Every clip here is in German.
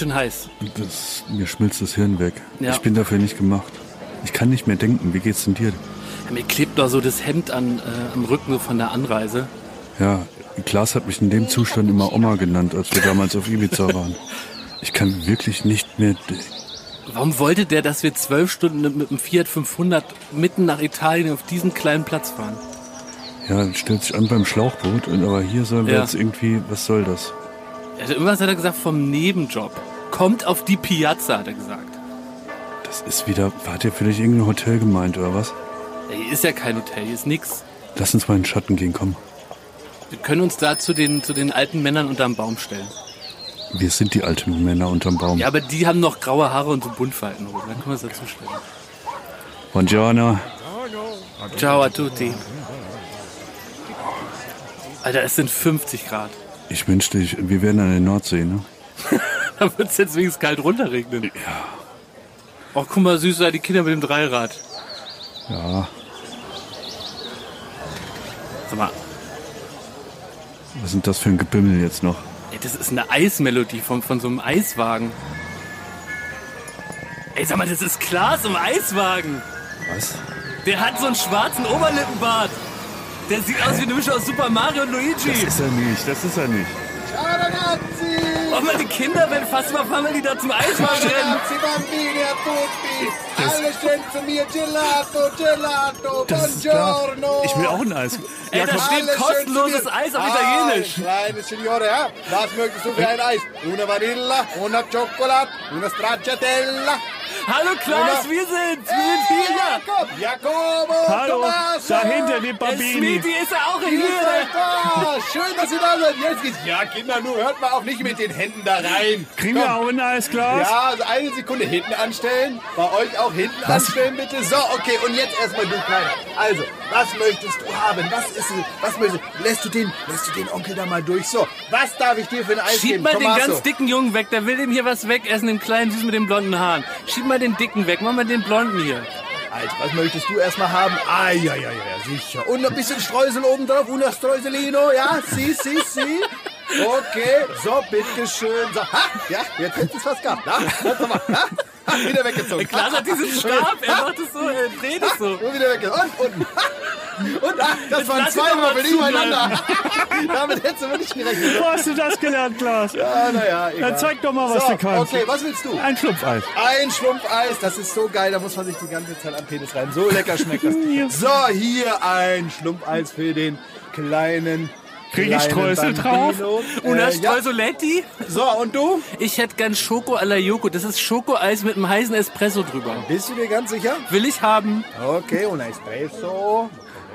schön heiß. Das, mir schmilzt das Hirn weg. Ja. Ich bin dafür nicht gemacht. Ich kann nicht mehr denken. Wie geht's denn dir? Ja, mir klebt doch so das Hemd an, äh, am Rücken von der Anreise. Ja, Klaas hat mich in dem Zustand immer Oma genannt, als wir damals auf Ibiza waren. Ich kann wirklich nicht mehr. Warum wollte der, dass wir zwölf Stunden mit dem Fiat 500 mitten nach Italien auf diesen kleinen Platz fahren? Ja, stellt sich an beim Schlauchboot, und aber hier sollen wir Ja. jetzt irgendwie. Was soll das? Also irgendwas hat er gesagt vom Nebenjob. Kommt auf die Piazza, hat er gesagt. Das ist wieder. Hat ihr vielleicht irgendein Hotel gemeint oder was? Hier ist ja kein Hotel, hier ist nix. Lass uns mal in den Schatten gehen, komm. Wir können uns da zu den, zu den alten Männern unterm Baum stellen. Wir sind die alten Männer unterm Baum. Ja, aber die haben noch graue Haare und so Buntfaltenhose. Dann können wir uns dazu stellen. Buongiorno. Ciao a tutti. Alter, es sind 50 Grad. Ich wünschte, ich, wir wären an der Nordsee, ne? Da wird es jetzt wenigstens kalt runterregnen. Ja. Ach, guck mal, süß, da die Kinder mit dem Dreirad. Ja. Sag mal, Was sind das für ein Gebimmel jetzt noch? ey, das ist eine Eismelodie von, von so einem Eiswagen. Ey, sag mal, das ist Klaas im Eiswagen. Was? Der hat so einen schwarzen Oberlippenbart. Der sieht aus wie eine Mischung aus Super Mario und Luigi. ist er nicht, das ist er nicht. Ciao ragazzi! Oh die Kinder werden fast überfahren, wenn die da zum Eiswagen rennen. Ragazzi, bambini a tutti! Alle schön zu mir, Gelato, Gelato, buongiorno! Ich will auch ein Eis. Ey, da steht kostenloses. Eis auf Italienisch. Kleine Signore, ja? Was möchtest du für ein Eis? Una Vanilla, una Chocolate, una Stracciatella. Hallo Klaas, wir sind, wir sind hier. Jakob, Jacobo, Hallo, Tommaso. dahinter die Der Bambini. Smitty ist ja auch hier. da! Schön, dass ihr da seid. Jetzt geht's. Ja, Kinder, nur hört mal auch nicht mit den Händen da rein. Kriegen Komm. wir auch ein Eisglas? Ja, also eine Sekunde hinten anstellen. Bei euch auch hinten anstellen, bitte. So, okay, und jetzt erstmal du Kleiner. Also, was möchtest du haben? Was ist? Was möchtest du? Lässt du den, lässt du den Onkel da mal durch? So, was darf ich dir für ein Eis Schieb geben? mal den Tommaso? ganz dicken Jungen weg, der will dem hier was wegessen, den kleinen Süß mit den blonden Haaren. Schieb mal den dicken weg, mach mal den blonden hier. Alter, was möchtest du erstmal haben? Ah, ja, ja, ja, sicher. Und ein bisschen Streusel oben drauf, una Streuselino, ja? Si, si, si. Okay, so, bitteschön. So, ha, ja, jetzt hättest du es fast gehabt. Na, warte mal. Ha, wieder weggezogen. Klaas hat diesen Stab, er macht es so, er dreht es so. Und wieder weggezogen. Und unten. Und ah, das waren lass ihn zwei Würfel übereinander. Damit hättest du wirklich gerechnet. Wo hast du das gelernt, Klaas? Ah, naja, egal. Dann zeig doch mal, was so, du kannst. Okay, was willst du? Ein Schlumpfeis. Ein Schlumpfeis, das ist so geil, da muss man sich die ganze Zeit am Penis rein. So lecker schmeckt das. So, hier ein Schlumpfeis für den kleinen. Krieg ich Streusel drauf? Bambino. Una Äh, ja. Streusoletti? So, und du? Ich hätte gern Schoko alla Yoko. Das ist Schokoeis mit einem heißen Espresso drüber. Bist du dir ganz sicher? Will ich haben. Okay, und ein Espresso.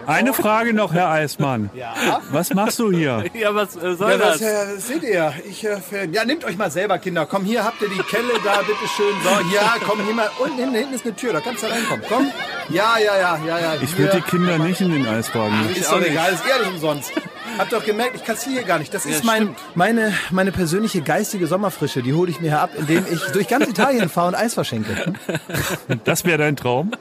Eine Frage noch, Herr Eismann. Ja. Was machst du hier? Ja, was äh, soll Ja, das? was äh, seht ihr? Ich äh. Ja, nehmt euch mal selber, Kinder. Komm, hier habt ihr die Kelle da, bitteschön. So, ja, komm, hier mal. Unten hinten, hinten ist eine Tür, da kannst du reinkommen. Komm. Ja, ja, ja, ja, ja. Ich würde die Kinder nicht in den Eiswagen. Ist auch doch nicht. egal, ist eh alles umsonst. Habt doch gemerkt, ich kassiere gar nicht. Das ist Ja, mein, meine, meine persönliche geistige Sommerfrische. Die hole ich mir hier ab, indem ich durch ganz Italien fahre und Eis verschenke. Das wäre dein Traum?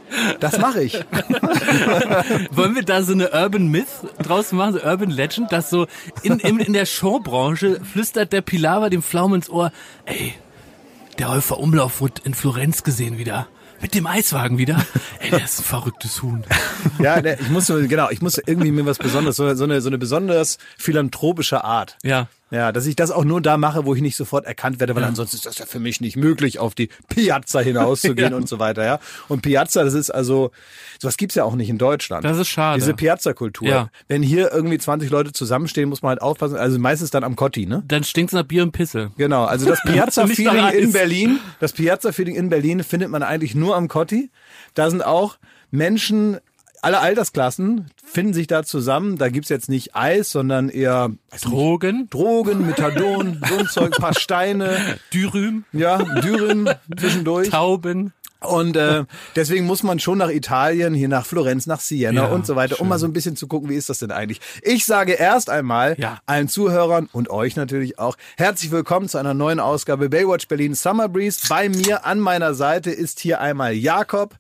Das mache ich. Wollen wir da so eine Urban Myth draus machen, so Urban Legend, dass so in, in, in der Showbranche flüstert der Pilawa dem Pflaumen ins Ohr, ey, der Häufer Umlauf wurde in Florenz gesehen wieder. Mit dem Eiswagen wieder. Ey, der ist ein verrücktes Huhn. Ja, ich muss genau, ich muss irgendwie mir was Besonderes, so, so eine, so eine besonders philanthropische Art. Ja. Ja, dass ich das auch nur da mache, wo ich nicht sofort erkannt werde, weil ansonsten ist das ja für mich nicht möglich, auf die Piazza hinauszugehen Ja. und so weiter, ja. Und Piazza, das ist also, sowas gibt's ja auch nicht in Deutschland. Das ist schade. Diese Piazza-Kultur. Ja. Wenn hier irgendwie 20 Leute zusammenstehen, muss man halt aufpassen, also meistens dann am Cotti, ne? Dann stinkt's nach Bier und Pisse. Genau, also das Piazza-Feeling in Berlin, das Piazza-Feeling in Berlin findet man eigentlich nur am Cotti. Da sind auch Menschen aller Altersklassen finden sich da zusammen. Da gibt's jetzt nicht Eis, sondern eher weiß nicht, Drogen, Drogen, Methadon, so ein Zeug, paar Steine, Dürüm, ja, Dürren zwischendurch. Tauben. Und äh, deswegen muss man schon nach Italien, hier nach Florenz, nach Siena Ja, und so weiter, um schön. mal so ein bisschen zu gucken, wie ist das denn eigentlich. Ich sage erst einmal Ja. allen Zuhörern und euch natürlich auch herzlich willkommen zu einer neuen Ausgabe Baywatch Berlin Summer Breeze. Bei mir an meiner Seite ist hier einmal Jakob.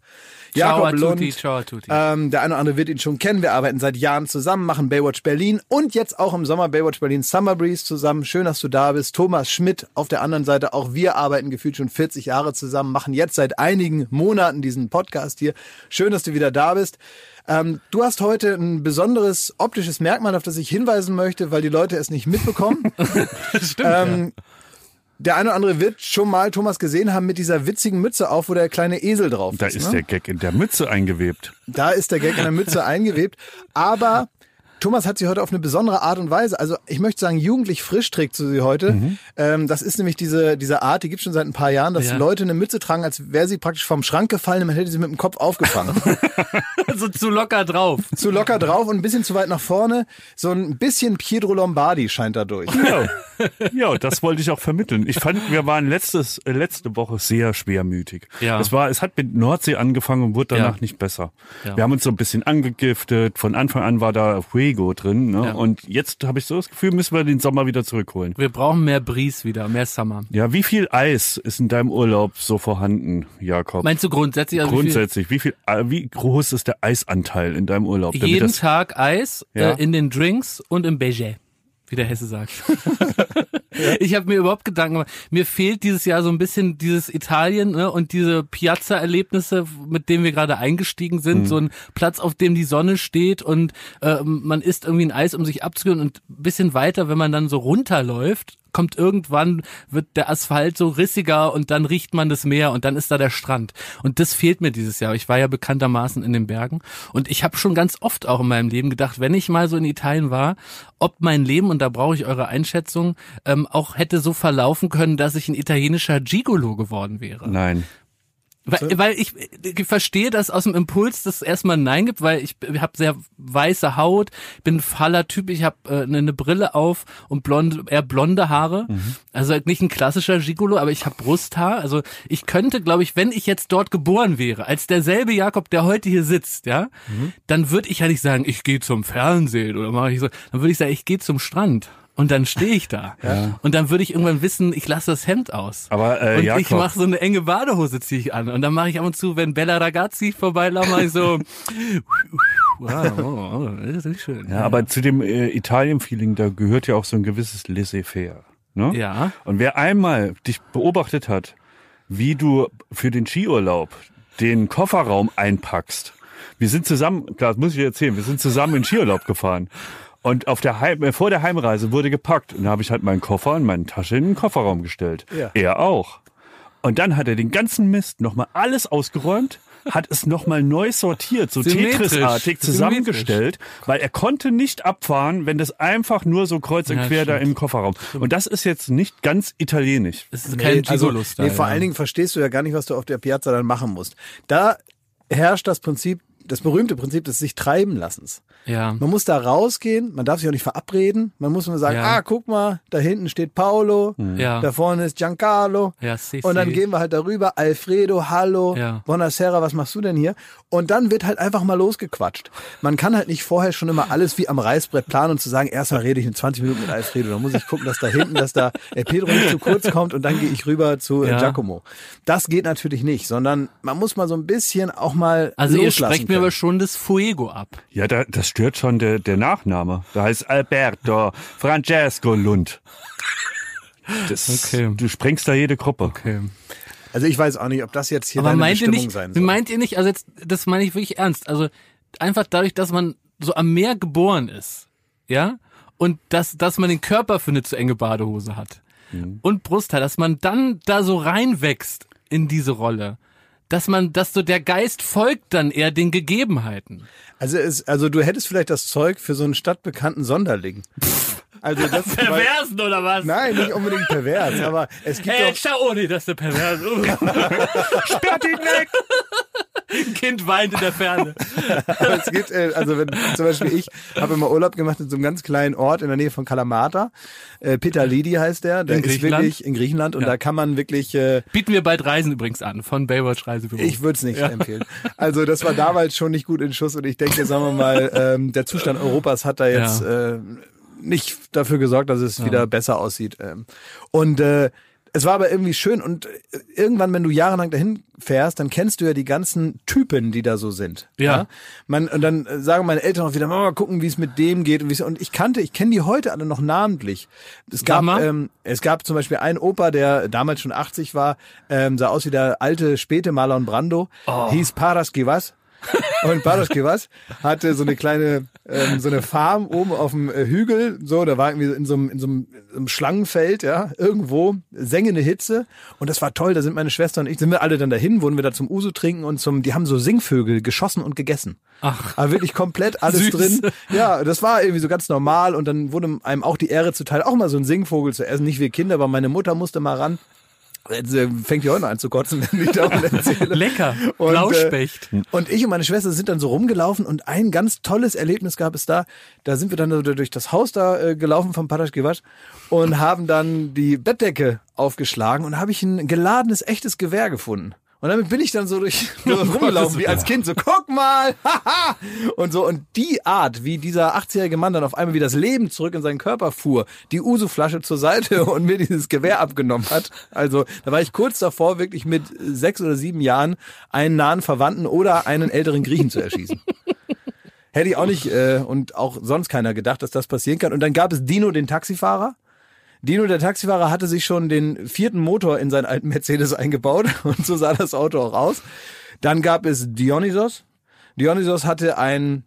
Jakob Ciao a tutti, Lund. ciao tutti. Ähm, der eine oder andere wird ihn schon kennen. Wir arbeiten seit Jahren zusammen, machen Baywatch Berlin und jetzt auch im Sommer Baywatch Berlin Summer Breeze zusammen. Schön, dass du da bist. Thomas Schmidt auf der anderen Seite. Auch wir arbeiten gefühlt schon 40 Jahre zusammen, machen jetzt seit einigen Monaten diesen Podcast hier. Schön, dass du wieder da bist. Ähm, du hast heute ein besonderes optisches Merkmal, auf das ich hinweisen möchte, weil die Leute es nicht mitbekommen. Stimmt. ähm, der eine oder andere wird schon mal Thomas gesehen haben mit dieser witzigen Mütze auf, wo der kleine Esel drauf Da ist. ist ne? der Gag in der Mütze eingewebt. Da ist der Gag in der Mütze eingewebt. Aber Thomas hat sie heute auf eine besondere Art und Weise, also ich möchte sagen, jugendlich frisch trägt sie heute. Mhm. Ähm, das ist nämlich diese, diese Art, die gibt schon seit ein paar Jahren, dass Ja. Leute eine Mütze tragen, als wäre sie praktisch vom Schrank gefallen und man hätte sie mit dem Kopf aufgefangen. so zu locker drauf. zu locker drauf und ein bisschen zu weit nach vorne. So ein bisschen Pietro Lombardi scheint da durch. Ja. Ja, das wollte ich auch vermitteln. Ich fand, wir waren letztes, äh, letzte Woche sehr schwermütig. Ja. Es war, es hat mit Nordsee angefangen und wurde danach Ja. nicht besser. Ja. Wir haben uns so ein bisschen angegiftet. Von Anfang an war da Fuego drin. Ne? Ja. Und jetzt habe ich so das Gefühl, müssen wir den Sommer wieder zurückholen. Wir brauchen mehr Breeze wieder, mehr Summer. Ja, wie viel Eis ist in deinem Urlaub so vorhanden, Jakob? Meinst du grundsätzlich? Also Grundsätzlich, wie viel, äh, wie groß ist der Eisanteil in deinem Urlaub? jeden Tag Eis äh, in den Drinks und im Beige, wie der Hesse sagt. Ich habe mir überhaupt Gedanken gemacht. Mir fehlt dieses Jahr so ein bisschen dieses Italien ne, und diese Piazza-Erlebnisse, mit denen wir gerade eingestiegen sind. Mhm. So ein Platz, auf dem die Sonne steht und äh, man isst irgendwie ein Eis, um sich abzukühlen. Und ein bisschen weiter, wenn man dann so runterläuft, kommt irgendwann, wird der Asphalt so rissiger und dann riecht man das Meer und dann ist da der Strand. Und das fehlt mir dieses Jahr. Ich war ja bekanntermaßen in den Bergen und ich habe schon ganz oft auch in meinem Leben gedacht, wenn ich mal so in Italien war, ob mein Leben, und da brauche ich eure Einschätzung, ähm, auch hätte so verlaufen können, dass ich ein italienischer Gigolo geworden wäre. Nein. Weil, weil ich, ich verstehe, dass aus dem Impuls das erstmal ein Nein gibt, weil ich habe sehr weiße Haut, bin ein faller Typ, ich habe äh, eine, eine Brille auf und blonde, eher blonde Haare. Also halt nicht ein klassischer Gigolo, aber ich habe Brusthaar. Also ich könnte, glaube ich, wenn ich jetzt dort geboren wäre, als derselbe Jakob, der heute hier sitzt, ja, dann würde ich ja nicht sagen, ich gehe zum Fernsehen oder mache ich so, dann würde ich sagen, ich gehe zum Strand. Und dann stehe ich da. Und dann würde ich irgendwann wissen, ich lasse das Hemd aus. Aber, äh, und Jakob. ich mache so eine enge Badehose ziehe ich an. Und dann mache ich ab und zu, wenn Bella Ragazzi vorbeilaufen, mache ich so. wow, oh, das ist schön. Ja, aber zu dem äh, Italien-Feeling, da gehört ja auch so ein gewisses Laissez-faire. Ne? Ja. Und wer einmal dich beobachtet hat, wie du für den Skiurlaub den Kofferraum einpackst. Wir sind zusammen, klar, das muss ich dir erzählen, wir sind zusammen in Skiurlaub gefahren. Und auf der Heim, äh, vor der Heimreise wurde gepackt. Und da habe ich halt meinen Koffer und meine Tasche in den Kofferraum gestellt. Ja. Er auch. Und dann hat er den ganzen Mist nochmal alles ausgeräumt, hat es nochmal neu sortiert, so Symmetrisch. Tetris-artig zusammengestellt, weil er konnte nicht abfahren, wenn das einfach nur so kreuz und Ja, quer da stimmt. im Kofferraum. Und das ist jetzt nicht ganz italienisch. Es ist kein also, Gigolo-Style. nee, vor allen Dingen verstehst du ja gar nicht, was du auf der Piazza dann machen musst. Da herrscht das Prinzip, das berühmte Prinzip des sich treiben lassens. Ja. Man muss da rausgehen, man darf sich auch nicht verabreden. Man muss nur sagen, Ja. ah, guck mal, da hinten steht Paolo, Ja. da vorne ist Giancarlo. Ja, si, und dann si. gehen wir halt darüber, Alfredo, hallo, Ja. Buonasera, was machst du denn hier? Und dann wird halt einfach mal losgequatscht. Man kann halt nicht vorher schon immer alles wie am Reißbrett planen und zu sagen, erstmal rede ich in 20 Minuten mit Alfredo, dann muss ich gucken, dass da hinten, dass da Pedro nicht zu kurz kommt und dann gehe ich rüber zu äh. Giacomo. Das geht natürlich nicht, sondern man muss mal so ein bisschen auch mal Also loslassen mir aber schon das Fuego ab. Ja, da, das stört schon der, der Nachname. Da heißt Alberto Francesco Lund. Das, Okay. Du sprengst da jede Gruppe. Okay. Also ich weiß auch nicht, ob das jetzt hier Aber deine meint ihr nicht, sein soll. meint ihr nicht, also jetzt, das meine ich wirklich ernst, also einfach dadurch, dass man so am Meer geboren ist, ja, und dass, dass man den Körper für eine zu enge Badehose hat und Brusthaar, dass man dann da so reinwächst in diese Rolle, dass man, dass so der Geist folgt dann eher den Gegebenheiten. Also, es, also du hättest vielleicht das Zeug für so einen stadtbekannten Sonderling. Also das Perversen oder was? Nein, nicht unbedingt pervers, aber es gibt Hey, doch schau, oh nee, das ist der Pervers. Sperrt ihn weg! Ein Kind weint in der Ferne. aber es gibt, äh, also wenn zum Beispiel ich habe immer Urlaub gemacht in so einem ganz kleinen Ort in der Nähe von Kalamata. Äh, Peter Lidi heißt der. Der In ist wirklich in Griechenland und Ja. da kann man wirklich äh, Bieten wir bald Reisen übrigens an, von Baywatch Reisebüro. Ich würde es nicht empfehlen. Also das war damals schon nicht gut in Schuss und ich denke, sagen wir mal, ähm, der Zustand Europas hat da jetzt äh, nicht dafür gesorgt, dass es wieder besser aussieht. Ähm. Und äh, es war aber irgendwie schön und äh, irgendwann, wenn du jahrelang dahin fährst, dann kennst du ja die ganzen Typen, die da so sind. Ja. Man, und dann äh, sagen meine Eltern auch wieder, mal gucken, wie es mit dem geht und wie und ich kannte, ich kenne die heute alle noch namentlich. Es gab, ähm, es gab zum Beispiel einen Opa, der damals schon 80 war, ähm, sah aus wie der alte späte Marlon Brando, hieß Paras Givas. Und Baroschke was hatte so eine kleine ähm, so eine Farm oben auf dem äh, Hügel, so da war irgendwie in so einem in so einem, in so einem Schlangenfeld, ja, irgendwo sengende Hitze und das war toll, da sind meine Schwester und ich sind wir alle dann dahin, wurden wir da zum Uso trinken und zum die haben so Singvögel geschossen und gegessen. Ach. Aber wirklich komplett alles Süß. drin. Ja, das war irgendwie so ganz normal und dann wurde einem auch die Ehre zuteil, auch mal so einen Singvogel zu essen, nicht wir Kinder, aber meine Mutter musste mal ran. Jetzt äh, fängt die heute noch an zu kotzen, wenn ich davon erzähle. Lecker. Und, Blauspecht. Äh, und ich und meine Schwester sind dann so rumgelaufen und ein ganz tolles Erlebnis gab es da. Da sind wir dann so durch das Haus da äh, gelaufen vom Patasch und haben dann die Bettdecke aufgeschlagen und habe ich ein geladenes, echtes Gewehr gefunden. Und damit bin ich dann so durch rumgelaufen wie als Kind, so guck mal, haha! und so. Und die Art, wie dieser 80-jährige Mann dann auf einmal wie das Leben zurück in seinen Körper fuhr, die Uso-Flasche zur Seite und mir dieses Gewehr abgenommen hat. Also da war ich kurz davor, wirklich mit sechs oder sieben Jahren einen nahen Verwandten oder einen älteren Griechen zu erschießen. Hätte ich auch nicht äh, und auch sonst keiner gedacht, dass das passieren kann. Und dann gab es Dino, den Taxifahrer. Dino, der Taxifahrer, hatte sich schon den vierten Motor in seinen alten Mercedes eingebaut und so sah das Auto auch aus. Dann gab es Dionysos. Dionysos hatte ein,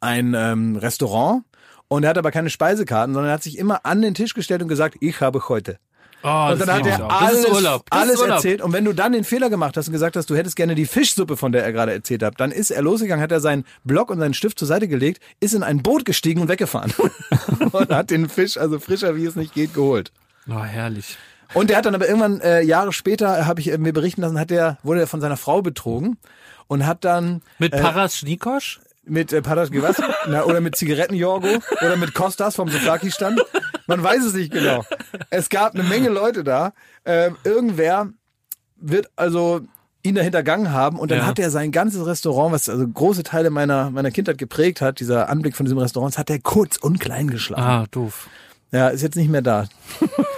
ein ähm, Restaurant und er hatte aber keine Speisekarten, sondern er hat sich immer an den Tisch gestellt und gesagt, ich habe heute. Oh, Und dann hat er alles, Urlaub. Alles Urlaub. erzählt. Und wenn du dann den Fehler gemacht hast und gesagt hast, du hättest gerne die Fischsuppe, von der er gerade erzählt hat, dann ist er losgegangen, hat er seinen Block und seinen Stift zur Seite gelegt, ist in ein Boot gestiegen und weggefahren. und hat den Fisch, also frischer wie es nicht geht, geholt. Oh, herrlich. Und der hat dann aber irgendwann äh, Jahre später, habe ich äh, mir berichten lassen, hat der, wurde er von seiner Frau betrogen und hat dann Mit Paras Schnikosch? mit äh, Patas Gewas na, oder mit Zigarettenjorgo oder mit Kostas vom Soflaki-Stand. Man weiß es nicht genau. Es gab eine Menge Leute da. Ähm, irgendwer wird also ihn dahinter gegangen haben und dann Ja. hat er sein ganzes Restaurant, was also große Teile meiner meiner Kindheit geprägt hat, dieser Anblick von diesem Restaurant, das hat er kurz und klein geschlagen. Ah, doof. Ja, ist jetzt nicht mehr da.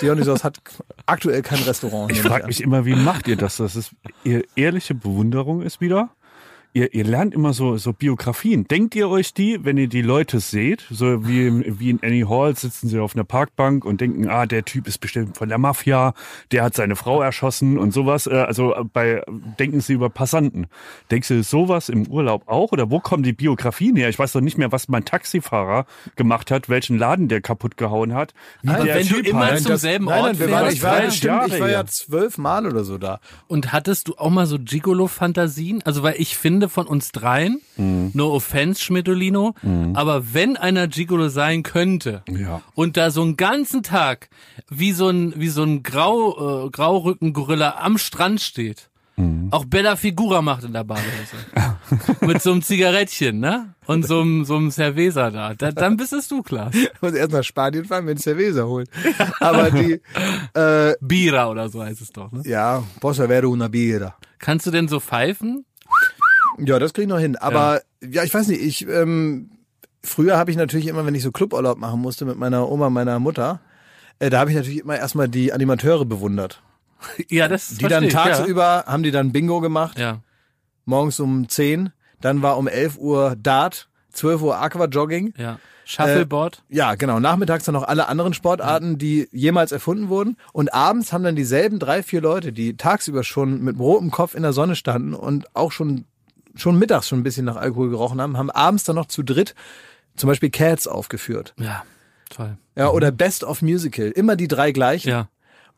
Dionysos hat aktuell kein Restaurant. Ich frage mich immer, wie macht ihr das? Das ist ihr ehrliche Bewunderung ist wieder. Ihr, ihr lernt immer so, so Biografien. Denkt ihr euch die, wenn ihr die Leute seht? So wie, im- wie in Annie Hall sitzen sie auf einer Parkbank und denken, ah, der Typ ist bestimmt von der Mafia, der hat seine Frau erschossen und sowas. Äh, Also äh, bei denken sie über Passanten. Denkst du sowas im Urlaub auch? Oder wo kommen die Biografien her? Ich weiß doch nicht mehr, was mein Taxifahrer gemacht hat, welchen Laden der kaputt gehauen hat. Wie Aber der wenn du Typ immer heißt. zum selben nein, Ort nein, fährst, ich war drei bestimmt, ich war ja her. zwölf Mal oder so da. Und hattest du auch mal so Gigolo-Fantasien? Also, weil ich finde von uns dreien, Mhm. no offense, Schmidolino, aber wenn einer Gigolo sein könnte Ja. und da so einen ganzen Tag wie so ein, wie so ein Grau, äh, Graurücken-Gorilla am Strand steht, Mhm. auch Bella Figura macht in der Badehose. Mit so einem Zigarettchen, ne? Und so einem, so einem Cerveza da. da. Dann bist es du, Klaas. Ich muss erst nach Spanien fahren, mir einen Cerveza holen. Aber die, äh, Bira oder so heißt es doch, ne? ja, posso avere una birra. Kannst du denn so pfeifen? Ja, das krieg ich noch hin. Aber ja, ich weiß nicht, ich ähm, früher habe ich natürlich immer, wenn ich so Cluburlaub machen musste mit meiner Oma, meiner Mutter, äh, da habe ich natürlich immer erstmal die Animateure bewundert. Ja, das Die dann tagsüber haben die dann Bingo gemacht, Ja. morgens um 10, dann war um 11 Uhr Dart, 12 Uhr Aquajogging. ja, ja. Shuffleboard. Ja, genau. Nachmittags dann noch alle anderen Sportarten, die jemals erfunden wurden. Und abends haben dann dieselben drei, vier Leute, die tagsüber schon mit rotem Kopf in der Sonne standen und auch schon, schon mittags schon ein bisschen nach Alkohol gerochen haben, haben abends dann noch zu dritt zum Beispiel Cats aufgeführt. ja, toll. Ja, oder Best of Musical. Immer die drei gleichen. Ja.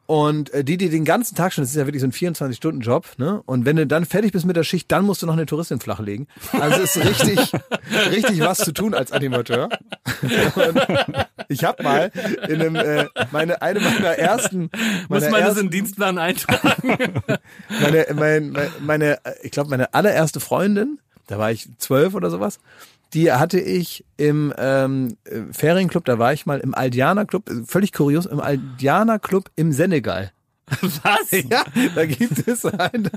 Und äh, die, die den ganzen Tag schon, das ist ja wirklich so ein 24-Stunden-Job, ne? Und wenn du dann fertig bist mit der Schicht, dann musst du noch eine Touristin flachlegen. Also es ist richtig, richtig was zu tun als Animateur. Und ich habe mal in einem, äh, meine, eine meiner ersten, Muss meiner man das ersten, in den Dienstplan eintragen? meine, mein, mein, meine, ich glaube, meine allererste Freundin, da war ich zwölf oder sowas, die hatte ich im ähm, äh, Ferienclub, da war ich mal im Aldiana Club, völlig kurios, im Aldiana Club im Senegal. Was? Ja, da gibt es einen.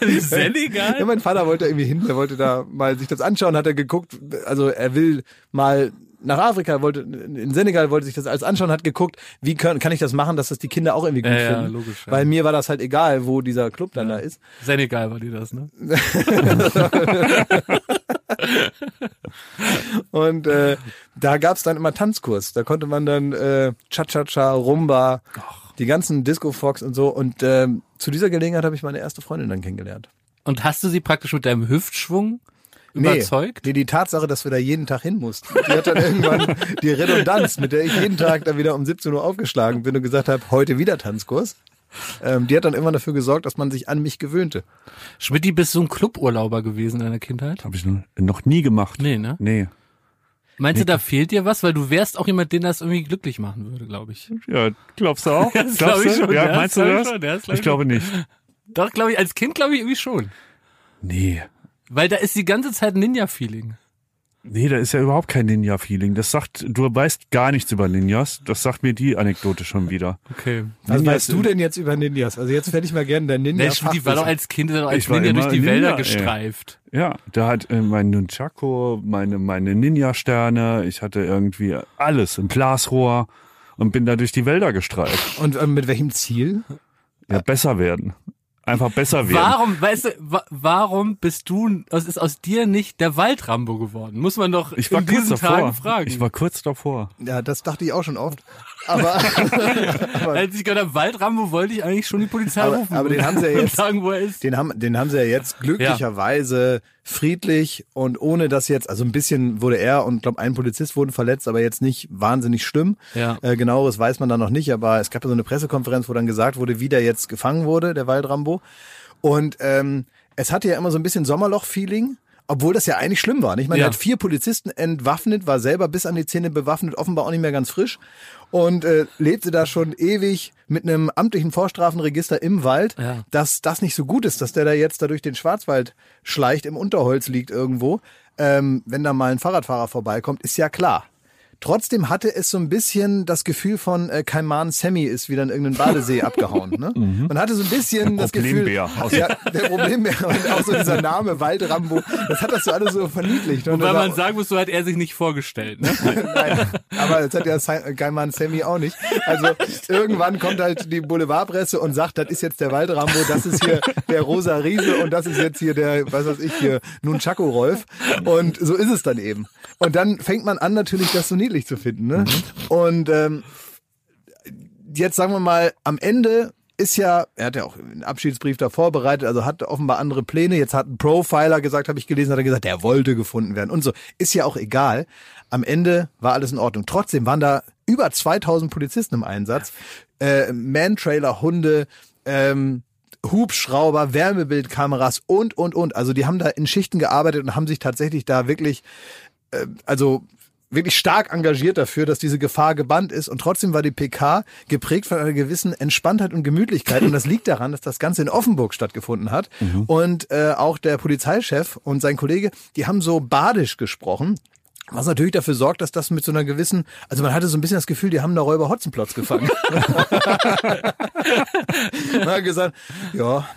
Ja, Senegal? mein Vater wollte irgendwie hin, der wollte da mal sich das anschauen, hat er geguckt, also er will mal nach Afrika, wollte in Senegal wollte sich das alles anschauen, hat geguckt, wie kann, kann ich das machen, dass das die Kinder auch irgendwie gut Ja, ja, finden. logisch, ja. Weil mir war das halt egal, wo dieser Club dann da ist. Senegal war dir das, ne? Und äh, da gab's dann immer Tanzkurs. Da konnte man dann äh, Cha-Cha-Cha, Rumba, die ganzen Disco-Fox und so. Und ähm, zu dieser Gelegenheit habe ich meine erste Freundin dann kennengelernt. Und hast du sie praktisch mit deinem Hüftschwung überzeugt? Nee, die Tatsache, dass wir da jeden Tag hin mussten, die hat dann irgendwann die Redundanz, mit der ich jeden Tag dann wieder um 17 Uhr aufgeschlagen bin und gesagt habe, heute wieder Tanzkurs. Ähm, die hat dann immer dafür gesorgt, dass man sich an mich gewöhnte. Schmidti, bist du ein Cluburlauber gewesen in deiner Kindheit? Habe ich noch- nie gemacht. Nee, ne? Nee. Meinst du, da fehlt dir was? Weil du wärst auch jemand, den das irgendwie glücklich machen würde, glaube ich. Ja, glaubst du auch? Das glaubst glaub ich du? schon, ja, ja, meinst das du das? schon, das glaub ich ich glaube nicht. Doch, glaube ich, als Kind glaube ich irgendwie schon. Nee. Weil da ist die ganze Zeit Ninja-Feeling. Nee, da ist ja überhaupt kein Ninja-Feeling. Das sagt, du weißt gar nichts über Ninjas. Das sagt mir die Anekdote schon wieder. Okay. Was Ninjas weißt du denn jetzt über Ninjas? Also jetzt hätte ich mal gerne dein Ninja. Nee, Schmidti war doch als Kind als Ich Ninja durch die Ninja, Wälder ey. gestreift. Ja, da hat äh, mein Nunchaku, meine, meine Ninja-Sterne, ich hatte irgendwie alles im Glasrohr und bin da durch die Wälder gestreift. Und ähm, mit welchem Ziel? Ja, besser werden. Einfach besser werden. Warum, weißt du, wa warum bist du, es ist aus dir nicht der Waldrambo geworden? Muss man doch Ich war in kurz diesen davor. Tagen fragen. Ich war kurz davor. Ja, das dachte ich auch schon oft. Aber Als ich gehört habe, Waldrambo, wollte ich eigentlich schon die Polizei Aber- rufen. aber den haben sie ja jetzt- sagen, wo er ist. den haben, den haben sie ja jetzt glücklicherweise friedlich und ohne dass jetzt, also ein bisschen wurde er und glaube ein Polizist wurden verletzt, aber jetzt nicht wahnsinnig schlimm. Ja. Äh, genaueres weiß man da noch nicht, aber es gab ja so eine Pressekonferenz, wo dann gesagt wurde, wie der jetzt gefangen wurde, der Waldrambo. Und ähm, es hatte ja immer so ein bisschen Sommerloch-Feeling. Obwohl das ja eigentlich schlimm war. Nicht? Ich meine, Ja. er hat vier Polizisten entwaffnet, war selber bis an die Zähne bewaffnet, offenbar auch nicht mehr ganz frisch und äh, lebte da schon ewig mit einem amtlichen Vorstrafenregister im Wald, Ja. dass das nicht so gut ist, dass der da jetzt da durch den Schwarzwald schleicht, im Unterholz liegt irgendwo. Ähm, wenn da mal ein Fahrradfahrer vorbeikommt, ist ja klar. Trotzdem hatte es so ein bisschen das Gefühl von äh, Kaiman Sammy ist wieder in irgendeinen Badesee abgehauen. Ne? Man hatte so ein bisschen Der das Gefühl, Problembär aus- ja, der Problembär und auch so dieser Name Waldrambo, das hat das so alles so verniedlicht. Und Wobei das war- man sagen muss, so hat er sich nicht vorgestellt. Ne? Nein, aber das hat ja Gaiman Sammy auch nicht. Also irgendwann kommt halt die Boulevardpresse und sagt, das ist jetzt der Waldrambo, das ist hier der rosa Riese und das ist jetzt hier der, was weiß ich, hier Nunchaku Rolf. Und so ist es dann eben. Und dann fängt man an, natürlich das so niedlich zu finden. Ne? Und ähm, jetzt sagen wir mal, am Ende ist ja, er hat ja auch einen Abschiedsbrief da vorbereitet, also hat offenbar andere Pläne. Jetzt hat ein Profiler gesagt, habe ich gelesen, hat er gesagt, der wollte gefunden werden und so. Ist ja auch egal. Am Ende war alles in Ordnung. Trotzdem waren da über 2000 Polizisten im Einsatz. Äh, Man-Trailer, Hunde, ähm, Hubschrauber, Wärmebildkameras und, und, und. Also die haben da in Schichten gearbeitet und haben sich tatsächlich da wirklich äh, also wirklich stark engagiert dafür, dass diese Gefahr gebannt ist. Und trotzdem war die PK geprägt von einer gewissen Entspanntheit und Gemütlichkeit. Und das liegt daran, dass das Ganze in Offenburg stattgefunden hat. Und äh, auch der Polizeichef und sein Kollege, die haben so badisch gesprochen. Was natürlich dafür sorgt, dass das mit so einer gewissen, also man hatte so ein bisschen das Gefühl, die haben da Räuber Hotzenplotz gefangen. man hat gesagt, ja.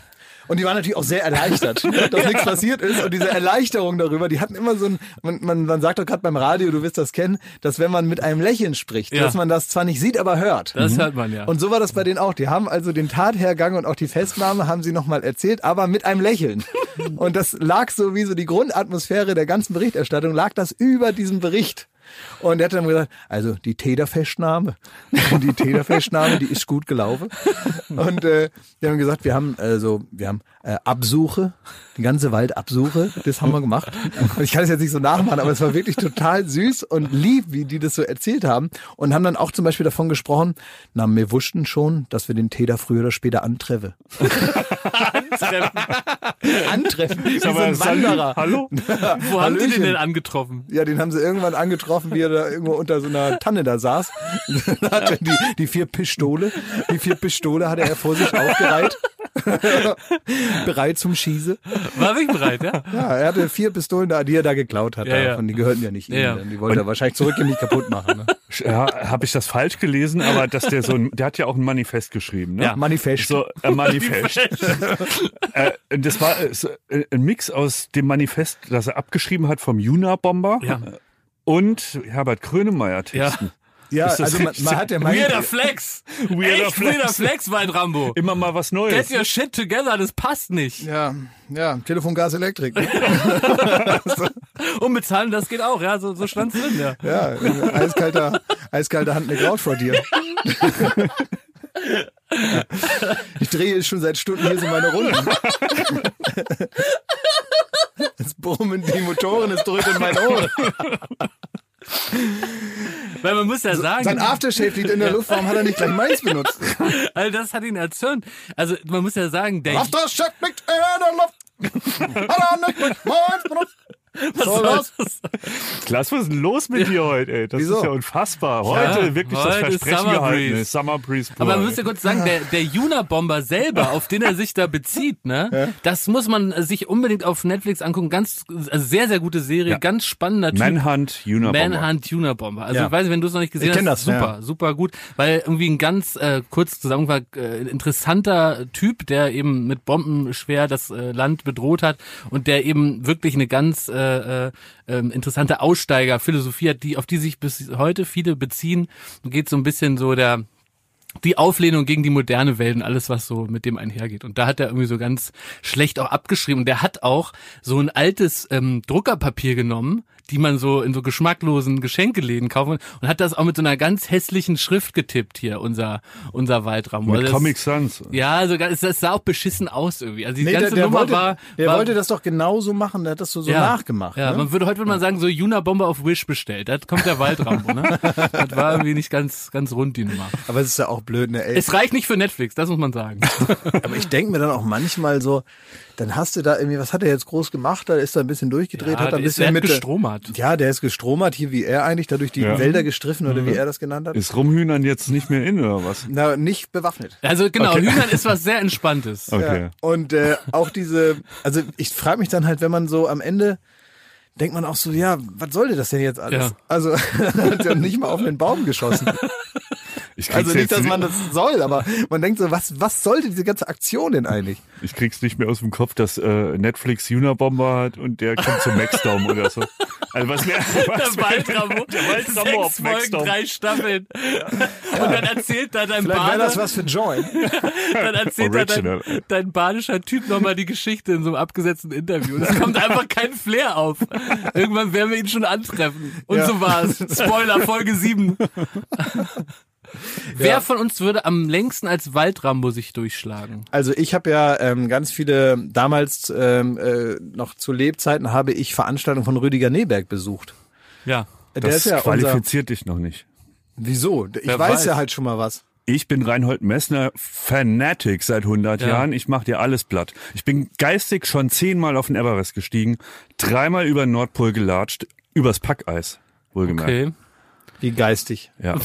Und die waren natürlich auch sehr erleichtert, dass nichts passiert ist. Und diese Erleichterung darüber, die hatten immer so ein, man, man, man sagt doch gerade beim Radio, du wirst das kennen, dass wenn man mit einem Lächeln spricht, Ja. dass man das zwar nicht sieht, aber hört. Das hört man ja. Und so war das bei denen auch. Die haben also den Tathergang und auch die Festnahme haben sie nochmal erzählt, aber mit einem Lächeln. Und das lag so wie so die Grundatmosphäre der ganzen Berichterstattung, lag das über diesem Bericht. Und er hat dann gesagt, also die Täterfestnahme, die Täterfestnahme, die ist gut gelaufen. Und äh, die haben gesagt, wir haben also wir haben äh, Absuche, die ganze Waldabsuche, das haben wir gemacht. Und ich kann es jetzt nicht so nachmachen, aber es war wirklich total süß und lieb, wie die das so erzählt haben. Und haben dann auch zum Beispiel davon gesprochen, na, wir wussten schon, dass wir den Täter früher oder später antreffen. Antreffen, wie so Aber ein Wanderer. Hallo? Wo haben die den denn angetroffen? Ja, den haben sie irgendwann angetroffen, wie er da irgendwo unter so einer Tanne da saß. Dann hat er die, die vier Pistole, die vier Pistole hatte er vor sich aufgereiht. Bereit zum Schieße. War ich bereit, ja? Ja, er hatte vier Pistolen da, die er da geklaut hat. Ja, ja. davon. Die gehörten ja nicht ihm. Ja, ja. Die wollte er wahrscheinlich zurückgeben, nicht kaputt machen. Ne? Ja, habe ich das falsch gelesen, aber dass der so ein, der hat ja auch ein Manifest geschrieben, ne? Ja. Manifest. So, ein Manifest. äh, das war äh, äh, ein Mix aus dem Manifest, das er abgeschrieben hat vom Juna-Bomber Ja. Und Herbert Grönemeyer texten. Ja, das also man, man hat ja mal Weirder Flex. Weirder Echt Flex. weirder Flex, Wald Rambo. Immer mal was Neues. Get your shit together, das passt nicht. ja, ja, Telefon, Gas, Elektrik. Und bezahlen, das geht auch, ja, so, so stand's drin, ja. Ja, äh, eiskalter, eiskalter Hand eine Kraut vor dir. Ich drehe schon seit Stunden hier so meine Runden. Es brummen die Motoren, es drückt in mein Ohr. Weil man muss ja sagen, Sein Aftershave liegt in der Luft, warum hat er nicht gleich meins benutzt? also das hat ihn erzürnt. Also man muss ja sagen, der Aftershave liegt in der Luft. Hat er nicht gleich meins benutzt? Was das? das? Klaas, was ist denn los mit dir heute, ey? Das Wieso? ist ja unfassbar. Heute Ja, wirklich heute das ist Versprechen Summer gehalten. Breeze. ist Summer Breeze. Aber man pur, muss ja kurz sagen, der, der Juna-Bomber selber, auf den er sich da bezieht, ne, das muss man sich unbedingt auf Netflix angucken. Ganz, also sehr, sehr gute Serie, Ja. ganz spannender Typ. Manhunt, Unabomber. Manhunt Unabomber. Also Ja. ich weiß nicht, wenn du es noch nicht gesehen Ich kenn hast, das, super, ja. super gut, weil irgendwie ein ganz äh, kurz zusammengefasst äh, interessanter Typ, der eben mit Bomben schwer das äh, Land bedroht hat und der eben wirklich eine ganz äh, äh, ähm, interessante Aussteigerphilosophie hat, die auf die sich bis heute viele beziehen. Geht so ein bisschen so der die Auflehnung gegen die moderne Welt und alles, was so mit dem einhergeht. Und da hat er irgendwie so ganz schlecht auch abgeschrieben. Und der hat auch so ein altes ähm, Druckerpapier genommen, die man so in so geschmacklosen Geschenkeläden kaufen und hat das auch mit so einer ganz hässlichen Schrift getippt hier, unser, unser Waldraum. Mit Also das- Comic Sans. Ja, also das, sah auch beschissen aus irgendwie. Also die Nee, ganze der, der, Nummer wollte, war, der war wollte das doch genauso machen, der hat das so, so ja, nachgemacht. Ja, ne? man würde heute würde man sagen, so Juna-Bombe auf Wish bestellt. Da kommt der Waldrambo, ne? Das war irgendwie nicht ganz, ganz rund, die Nummer. Aber es ist ja auch blöd, ne? Ey. Es reicht nicht für Netflix, das muss man sagen. Aber ich denke mir dann auch manchmal so, dann hast du da irgendwie, was hat er jetzt groß gemacht? Da ist er ein bisschen durchgedreht, Ja, hat er ein bisschen mit gestromert. Ja, der ist gestromert, hier wie er eigentlich, da durch die Ja. Wälder gestriffen oder Mhm. wie er das genannt hat. Ist Rumhühnern jetzt nicht mehr in oder was? Na, nicht bewaffnet. Also genau, Okay. Hühnern ist was sehr Entspanntes. Okay. Ja. Und äh, auch diese, also ich frage mich dann halt, wenn man so am Ende denkt man auch so, ja, was sollte das denn jetzt alles? Ja. Also er hat ja nicht mal auf den Baum geschossen. Also nicht, dass man das soll, aber man denkt so, was, was sollte diese ganze Aktion denn eigentlich? ich krieg's nicht mehr aus dem Kopf, dass äh, Netflix Unabomber hat und der kommt zum Maxdome oder so. Also was wäre was Der wär- Waldrambo, Der auf sechs Folgen, drei Staffeln. Und dann erzählt da dein Vielleicht wäre das was für Join. dann erzählt da dein, dein badischer Typ nochmal die Geschichte in so einem abgesetzten Interview. Und es kommt einfach kein Flair auf. Irgendwann werden wir ihn schon antreffen. Und Ja. so war's. Spoiler, Folge 7. Wer von uns würde am längsten als Waldrambo sich durchschlagen? Also ich habe ja ähm, ganz viele, damals ähm, äh, noch zu Lebzeiten habe ich Veranstaltungen von Rüdiger Neberg besucht. Ja. Der Das ist ja unser, qualifiziert dich noch nicht. Wieso? Ich weiß, weiß. ja halt schon mal was. Ich bin Reinhold Messner Fanatic seit 100 Ja. Jahren. Ich mach dir alles platt. Ich bin geistig schon zehnmal auf den Everest gestiegen, dreimal über den Nordpol gelatscht, übers Packeis, wohlgemerkt. Okay. Wie geistig. Ja.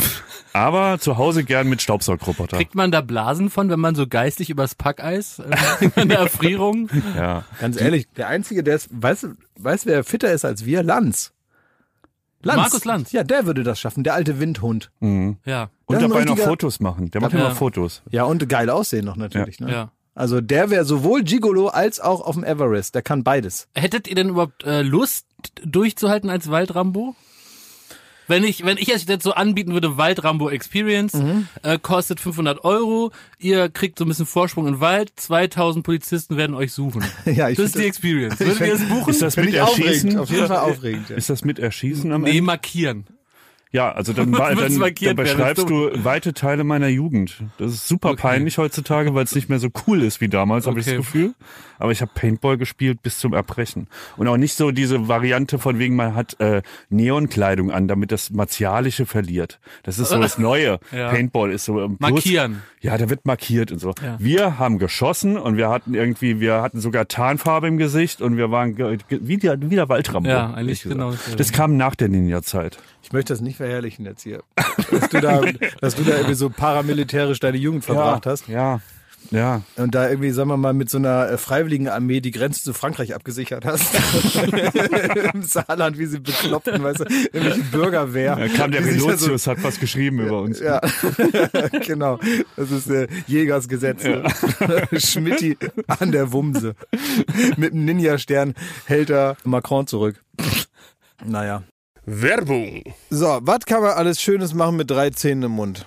Aber zu Hause gern mit Staubsaugroboter. Kriegt man da Blasen von, wenn man so geistig übers Packeis, äh, eine Erfrierung? Ja. Ganz ehrlich, der Einzige, der ist, weißt du, weißt, wer fitter ist als wir? Lanz. Lanz. Markus Lanz. Ja, der würde das schaffen, der alte Windhund. Ja, Und dabei noch Fotos machen. Der macht Ja. immer Fotos. Ja, und geil aussehen noch natürlich. Ne? ja. Also der wäre sowohl Gigolo als auch auf dem Everest. Der kann beides. Hättet ihr denn überhaupt äh, Lust durchzuhalten als Waldrambo? Wenn ich, wenn ich es jetzt so anbieten würde, Waldrambo Experience, Mhm. äh, kostet 500 Euro, ihr kriegt so ein bisschen Vorsprung im Wald, 2000 Polizisten werden euch suchen. Ja, ich das ist find die das- Experience. Würdet ihr es buchen? Ist das mit aufregend. Erschießen? Auf jeden Fall aufregend. Ja. Ist das mit Erschießen am nee, Ende? markieren. Ja, also dann, dann, dann beschreibst du weite Teile meiner Jugend. Das ist super peinlich heutzutage, weil es nicht mehr so cool ist wie damals, habe ich das Okay. Gefühl. Aber ich habe Paintball gespielt bis zum Erbrechen. Und auch nicht so diese Variante von wegen, man hat äh, Neonkleidung an, damit das Martialische verliert. Das ist so das Neue. Ja. Paintball ist so... ähm, bloß- Markieren. Ja, da wird markiert und so. Ja. Wir haben geschossen und wir hatten irgendwie, wir hatten sogar Tarnfarbe im Gesicht und wir waren wie der, wie der Waldrambo. Ja, eigentlich genau. Das kam nach der Ninja-Zeit. Ich möchte das nicht verherrlichen jetzt hier. Dass du da, dass du da irgendwie so paramilitärisch deine Jugend verbracht hast. Ja, ja. Und da irgendwie, sagen wir mal, mit so einer äh, freiwilligen Armee die Grenze zu Frankreich abgesichert hast. Im Saarland, wie sie bekloppten, weißt du, irgendwelche Bürgerwehr. Da kam der da Relotius, hat was geschrieben über uns. So, ja, genau. Das ist äh, Jägersgesetz. ne? Schmidti an der Wumse. Mit dem Ninja-Stern hält er Macron zurück. Naja. Werbung. So, was kann man alles Schönes machen mit drei Zähnen im Mund?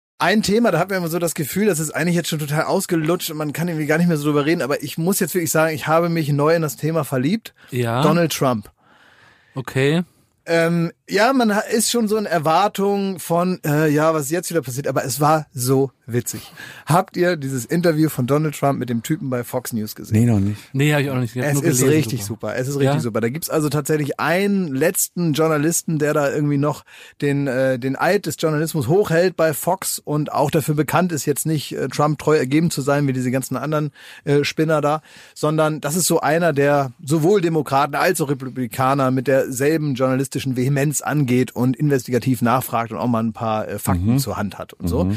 Ein Thema, da hat man immer so das Gefühl, das ist eigentlich jetzt schon total ausgelutscht und man kann irgendwie gar nicht mehr so drüber reden, aber ich muss jetzt wirklich sagen, ich habe mich neu in das Thema verliebt. Ja. Donald Trump. Okay. Ähm, ja, man ist schon so in Erwartung von, äh, ja, was jetzt wieder passiert, aber es war so witzig. Habt ihr dieses Interview von Donald Trump mit dem Typen bei Fox News gesehen? Nee, noch nicht. Nee, habe ich auch noch nicht. Ich Es nur ist gelesen richtig drüber. super. Es ist richtig Ja? super. Da gibt's also tatsächlich einen letzten Journalisten, der da irgendwie noch den, äh, den Eid des Journalismus hochhält bei Fox und auch dafür bekannt ist, jetzt nicht äh, Trump treu ergeben zu sein wie diese ganzen anderen äh, Spinner da, sondern das ist so einer, der sowohl Demokraten als auch Republikaner mit derselben journalistischen Vehemenz angeht und investigativ nachfragt und auch mal ein paar äh, Fakten zur Hand hat und so.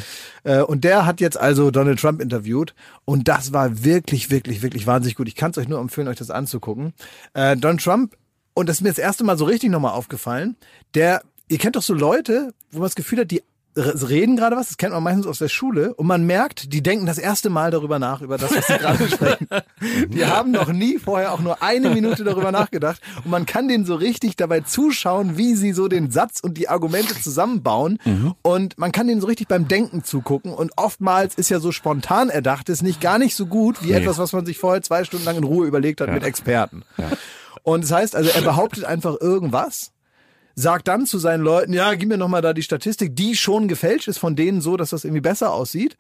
Äh, und der hat jetzt also Donald Trump interviewt und das war wirklich, wirklich, wirklich wahnsinnig gut. Ich kann es euch nur empfehlen, euch das anzugucken. Äh, Donald Trump, und das ist mir das erste Mal so richtig nochmal aufgefallen, der, ihr kennt doch so Leute, wo man das Gefühl hat, die reden gerade was, das kennt man meistens aus der Schule, und man merkt, die denken das erste Mal darüber nach, über das, was sie gerade sprechen. Die haben noch nie vorher auch nur eine Minute darüber nachgedacht und man kann denen so richtig dabei zuschauen, wie sie so den Satz und die Argumente zusammenbauen und man kann denen so richtig beim Denken zugucken und oftmals ist ja so spontan erdachtes nicht gar nicht so gut wie Nee. etwas, was man sich vorher zwei Stunden lang in Ruhe überlegt hat mit Experten. Und das heißt also, er behauptet einfach irgendwas sagt dann zu seinen Leuten, ja, gib mir noch mal da die Statistik, die schon gefälscht ist von denen so, dass das irgendwie besser aussieht.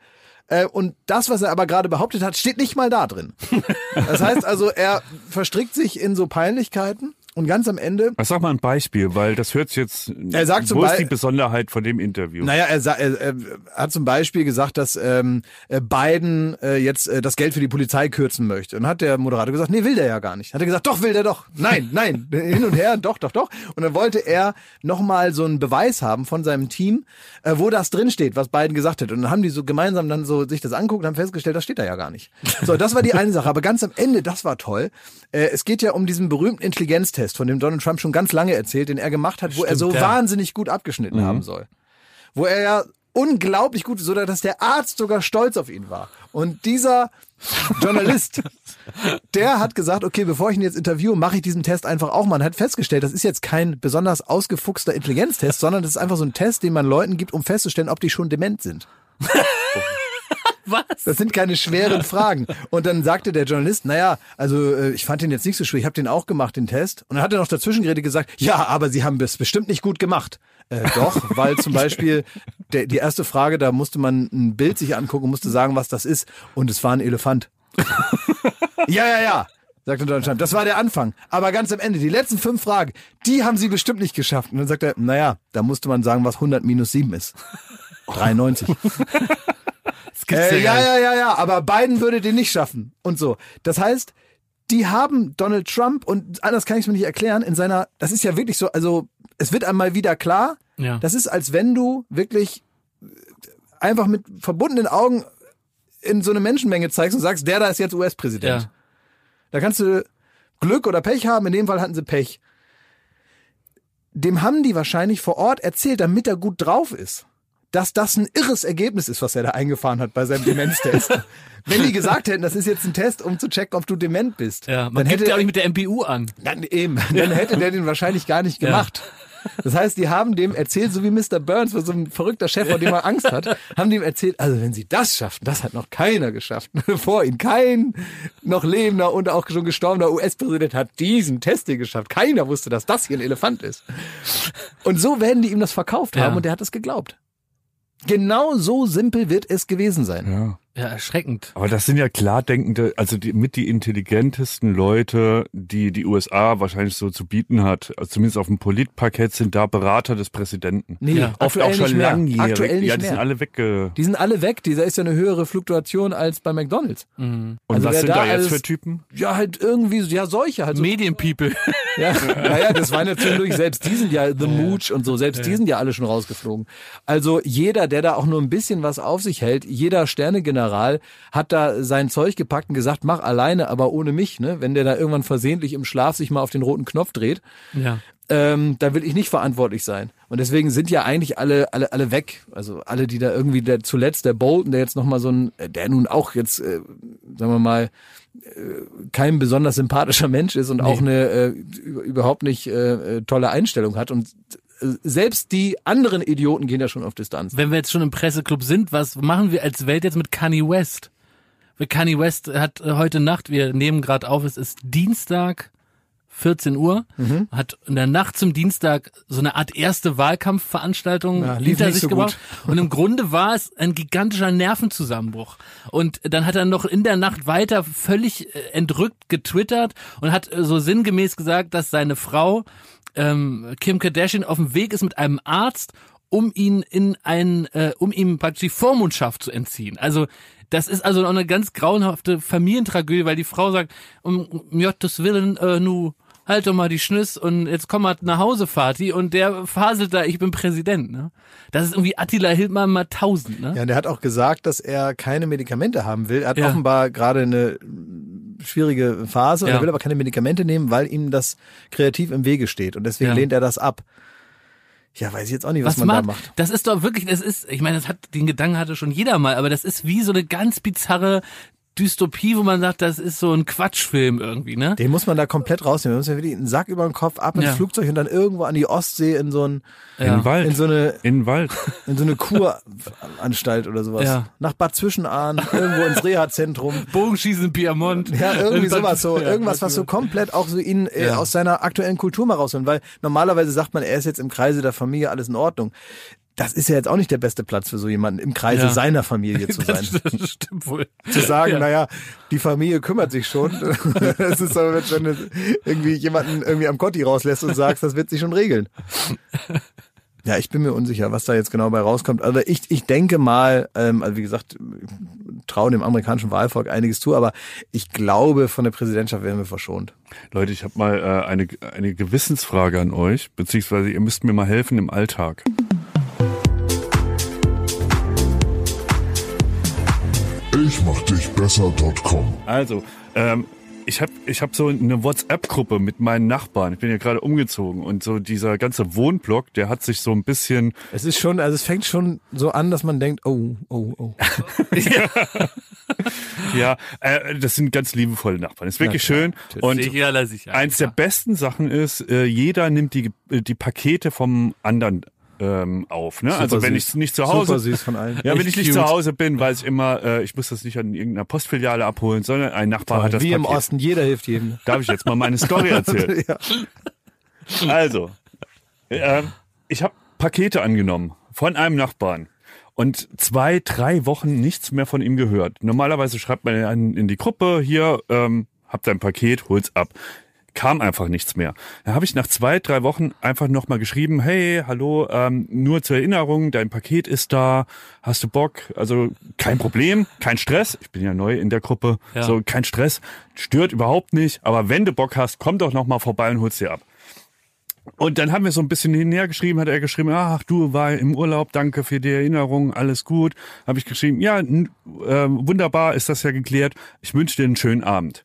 Äh, und das, was er aber gerade behauptet hat, steht nicht mal da drin. Das heißt also, er verstrickt sich in so Peinlichkeiten und ganz am Ende Sag mal ein Beispiel, weil das hört sich jetzt. Er sagt zum wo ist die Besonderheit von dem Interview? Naja, er, er, er hat zum Beispiel gesagt, dass ähm, äh, Biden äh, jetzt äh, das Geld für die Polizei kürzen möchte. Und hat der Moderator gesagt, nee, will der ja gar nicht. Hat er gesagt, doch, will der doch. Nein, nein, hin und her, doch, doch, doch. Und dann wollte er nochmal so einen Beweis haben von seinem Team, äh, wo das drin steht, was Biden gesagt hat. Und dann haben die so gemeinsam dann so sich das anguckt und haben festgestellt, das steht da ja gar nicht. So, das war die eine Sache. Aber ganz am Ende, das war toll. Äh, es geht ja um diesen berühmten Intelligenztest, von dem Donald Trump schon ganz lange erzählt, den er gemacht hat, wo er so ja. wahnsinnig gut abgeschnitten haben soll wo er ja unglaublich gut, so dass der Arzt sogar stolz auf ihn war. Und dieser Journalist, der hat gesagt, okay, bevor ich ihn jetzt interviewe, mache ich diesen Test einfach auch mal. Und hat festgestellt, das ist jetzt kein besonders ausgefuchster Intelligenztest, sondern das ist einfach so ein Test, den man Leuten gibt, um festzustellen, ob die schon dement sind. Was? Das sind keine schweren Fragen. Und dann sagte der Journalist, naja, also äh, ich fand den jetzt nicht so schwer, ich habe den auch gemacht, den Test. Und dann hat er noch dazwischen geredet gesagt, ja, aber Sie haben es bestimmt nicht gut gemacht. Äh, doch, weil zum Beispiel der, die erste Frage, da musste man ein Bild sich angucken, musste sagen, was das ist. Und es war ein Elefant. ja, ja, ja. Sagte Donald Trump. Das war der Anfang. Aber ganz am Ende, die letzten fünf Fragen, die haben sie bestimmt nicht geschafft. Und dann sagt er, naja, da musste man sagen, was 100 minus 7 ist. 93. Äh, ja, ja, ja, ja, aber Biden würde den nicht schaffen und so. Das heißt, die haben Donald Trump und anders kann ich es mir nicht erklären, in seiner, das ist ja wirklich so, also es wird einmal wieder klar, Ja. das ist, als wenn du wirklich einfach mit verbundenen Augen in so eine Menschenmenge zeigst und sagst, der da ist jetzt US-Präsident. Ja. Da kannst du Glück oder Pech haben, in dem Fall hatten sie Pech. Dem haben die wahrscheinlich vor Ort erzählt, damit er gut drauf ist, dass das ein irres Ergebnis ist, was er da eingefahren hat bei seinem Demenztest. Wenn die gesagt hätten, das ist jetzt ein Test, um zu checken, ob du dement bist, Ja, man dann hätte ja auch nicht mit der MPU an. dann eben, dann hätte der den wahrscheinlich gar nicht gemacht. Das heißt, die haben dem erzählt, so wie Mr. Burns, so ein verrückter Chef, vor dem er Angst hat, haben dem erzählt, also wenn sie das schaffen, das hat noch keiner geschafft. Vor ihnen kein noch lebender und auch schon gestorbener US-Präsident hat diesen Test hier geschafft. Keiner wusste, dass das hier ein Elefant ist. Und so werden die ihm das verkauft haben Ja. und er hat es geglaubt. Genau so simpel wird es gewesen sein. Ja. Ja, erschreckend. Aber das sind ja klar denkende, also die, mit die intelligentesten Leute, die die USA wahrscheinlich so zu bieten hat. Also zumindest auf dem Politparkett sind da Berater des Präsidenten. Nee, Ja. Oft auch schon nicht mehr. langjährig. Aktuell nicht ja, die mehr. sind alle wegge... Die sind alle weg. Dieser ist ja eine höhere Fluktuation als bei McDonalds. Und Also was sind da da, jetzt alles- für Typen? Ja, halt irgendwie, ja, solche halt. So, Medienpeople. ja, naja, das waren ja zwischendurch, selbst die sind ja The Mooch und so, selbst die sind ja alle schon rausgeflogen. Also jeder, der da auch nur ein bisschen was auf sich hält, jeder Sternegeneral hat da sein Zeug gepackt und gesagt, mach alleine, aber ohne mich, ne? Wenn der da irgendwann versehentlich im Schlaf sich mal auf den roten Knopf dreht, Ja. ähm, da will ich nicht verantwortlich sein. Und deswegen sind ja eigentlich alle, alle, alle weg. Also alle, die da irgendwie der, zuletzt der Bolton, der jetzt nochmal so ein, der nun auch jetzt, äh, sagen wir mal, äh, kein besonders sympathischer Mensch ist und auch eine äh, über- überhaupt nicht äh, äh, tolle Einstellung hat. Und äh, selbst die anderen Idioten gehen ja schon auf Distanz. Wenn wir jetzt schon im Presseclub sind, was machen wir als Welt jetzt mit Kanye West? Kanye West hat äh, heute Nacht, wir nehmen gerade auf, es ist Dienstag, 14 Uhr, Mhm. hat in der Nacht zum Dienstag so eine Art erste Wahlkampfveranstaltung Ja, hinter sich so gebracht. Und im Grunde war es ein gigantischer Nervenzusammenbruch. Und dann hat er noch in der Nacht weiter völlig äh, entrückt getwittert und hat äh, so sinngemäß gesagt, dass seine Frau ähm, Kim Kardashian auf dem Weg ist mit einem Arzt, um ihn in ein, äh, um ihm praktisch die Vormundschaft zu entziehen. Also das ist also noch eine ganz grauenhafte Familientragödie, weil die Frau sagt, um, um Gottes Willen, äh, nu halt doch mal die Schnüss und jetzt komm mal nach Hause, Vati. Und der faselt da, ich bin Präsident. Ne? Das ist irgendwie Attila Hildmann mal tausend. Ne? Ja, und er hat auch gesagt, dass er keine Medikamente haben will. Er hat Ja. offenbar gerade eine schwierige Phase und Ja. er will aber keine Medikamente nehmen, weil ihm das kreativ im Wege steht. Und deswegen Ja. lehnt er das ab. Ja, weiß ich jetzt auch nicht, was, Was man macht, da macht. das ist doch wirklich, das ist, ich meine, das hat, den Gedanken hatte schon jeder mal, aber das ist wie so eine ganz bizarre Dystopie, wo man sagt, das ist so ein Quatschfilm irgendwie, ne? Den muss man da komplett rausnehmen. Man muss ja wirklich einen Sack über den Kopf, ab ins Ja. Flugzeug und dann irgendwo an die Ostsee in so, ein, In den Wald. in so eine in Wald. in so eine Kuranstalt oder sowas. Ja. Nach Bad Zwischenahn, irgendwo ins Reha-Zentrum. Bogenschießen in Piemont. Ja, irgendwie sowas, so Ja, irgendwas, was so komplett auch so ihn äh, Ja. aus seiner aktuellen Kultur mal rausholen, weil normalerweise sagt man, er ist jetzt im Kreise der Familie, alles in Ordnung. Das ist ja jetzt auch nicht der beste Platz für so jemanden, im Kreise Ja. seiner Familie zu sein. Das, das stimmt wohl. zu sagen, Ja. naja, die Familie kümmert sich schon. Das ist aber, wenn du irgendwie jemanden irgendwie am Kotti rauslässt und sagst, das wird sich schon regeln. Ja, ich bin mir unsicher, was da jetzt genau bei rauskommt. Also ich, ich denke mal, ähm, also wie gesagt, traue dem amerikanischen Wahlvolk einiges zu, aber ich glaube, von der Präsidentschaft werden wir verschont. Leute, ich habe mal äh, eine, eine Gewissensfrage an euch, beziehungsweise ihr müsst mir mal helfen im Alltag. Ich mach dich besser.com. Also, ähm, ich habe ich hab so eine WhatsApp-Gruppe mit meinen Nachbarn. Ich bin ja gerade umgezogen und so dieser ganze Wohnblock, der hat sich so ein bisschen Es ist schon, also es fängt schon so an, dass man denkt, oh, oh, oh. Ja, äh, das sind ganz liebevolle Nachbarn. Ist wirklich schön. Und Sicher, sicher. eins der besten Sachen ist, äh, jeder nimmt die, die Pakete vom anderen ähm, auf. Ne? Also wenn süß. ich nicht zu Hause, ja, wenn Echt ich nicht cute. zu Hause bin, weiß ich immer, äh, ich muss das nicht an irgendeiner Postfiliale abholen, sondern ein Nachbar hat das Wie im Paket. Osten, jeder hilft jedem. Darf ich jetzt mal meine Story erzählen? ja. Also, äh, ich habe Pakete angenommen von einem Nachbarn und zwei, drei Wochen nichts mehr von ihm gehört. Normalerweise schreibt man in die Gruppe, hier, ähm, hab dein Paket, hol's ab. Kam einfach nichts mehr. Dann habe ich nach zwei, drei Wochen einfach nochmal geschrieben, hey, hallo, ähm, nur zur Erinnerung, dein Paket ist da, hast du Bock? Also kein Problem, kein Stress. Ich bin ja neu in der Gruppe, Ja. so kein Stress, stört überhaupt nicht. Aber wenn du Bock hast, komm doch nochmal vorbei und hol's dir ab. Und dann haben wir so ein bisschen hinher geschrieben, hat er geschrieben, ach du war im Urlaub, danke für die Erinnerung, alles gut. Habe ich geschrieben, ja, äh, wunderbar, ist das ja geklärt. Ich wünsche dir einen schönen Abend.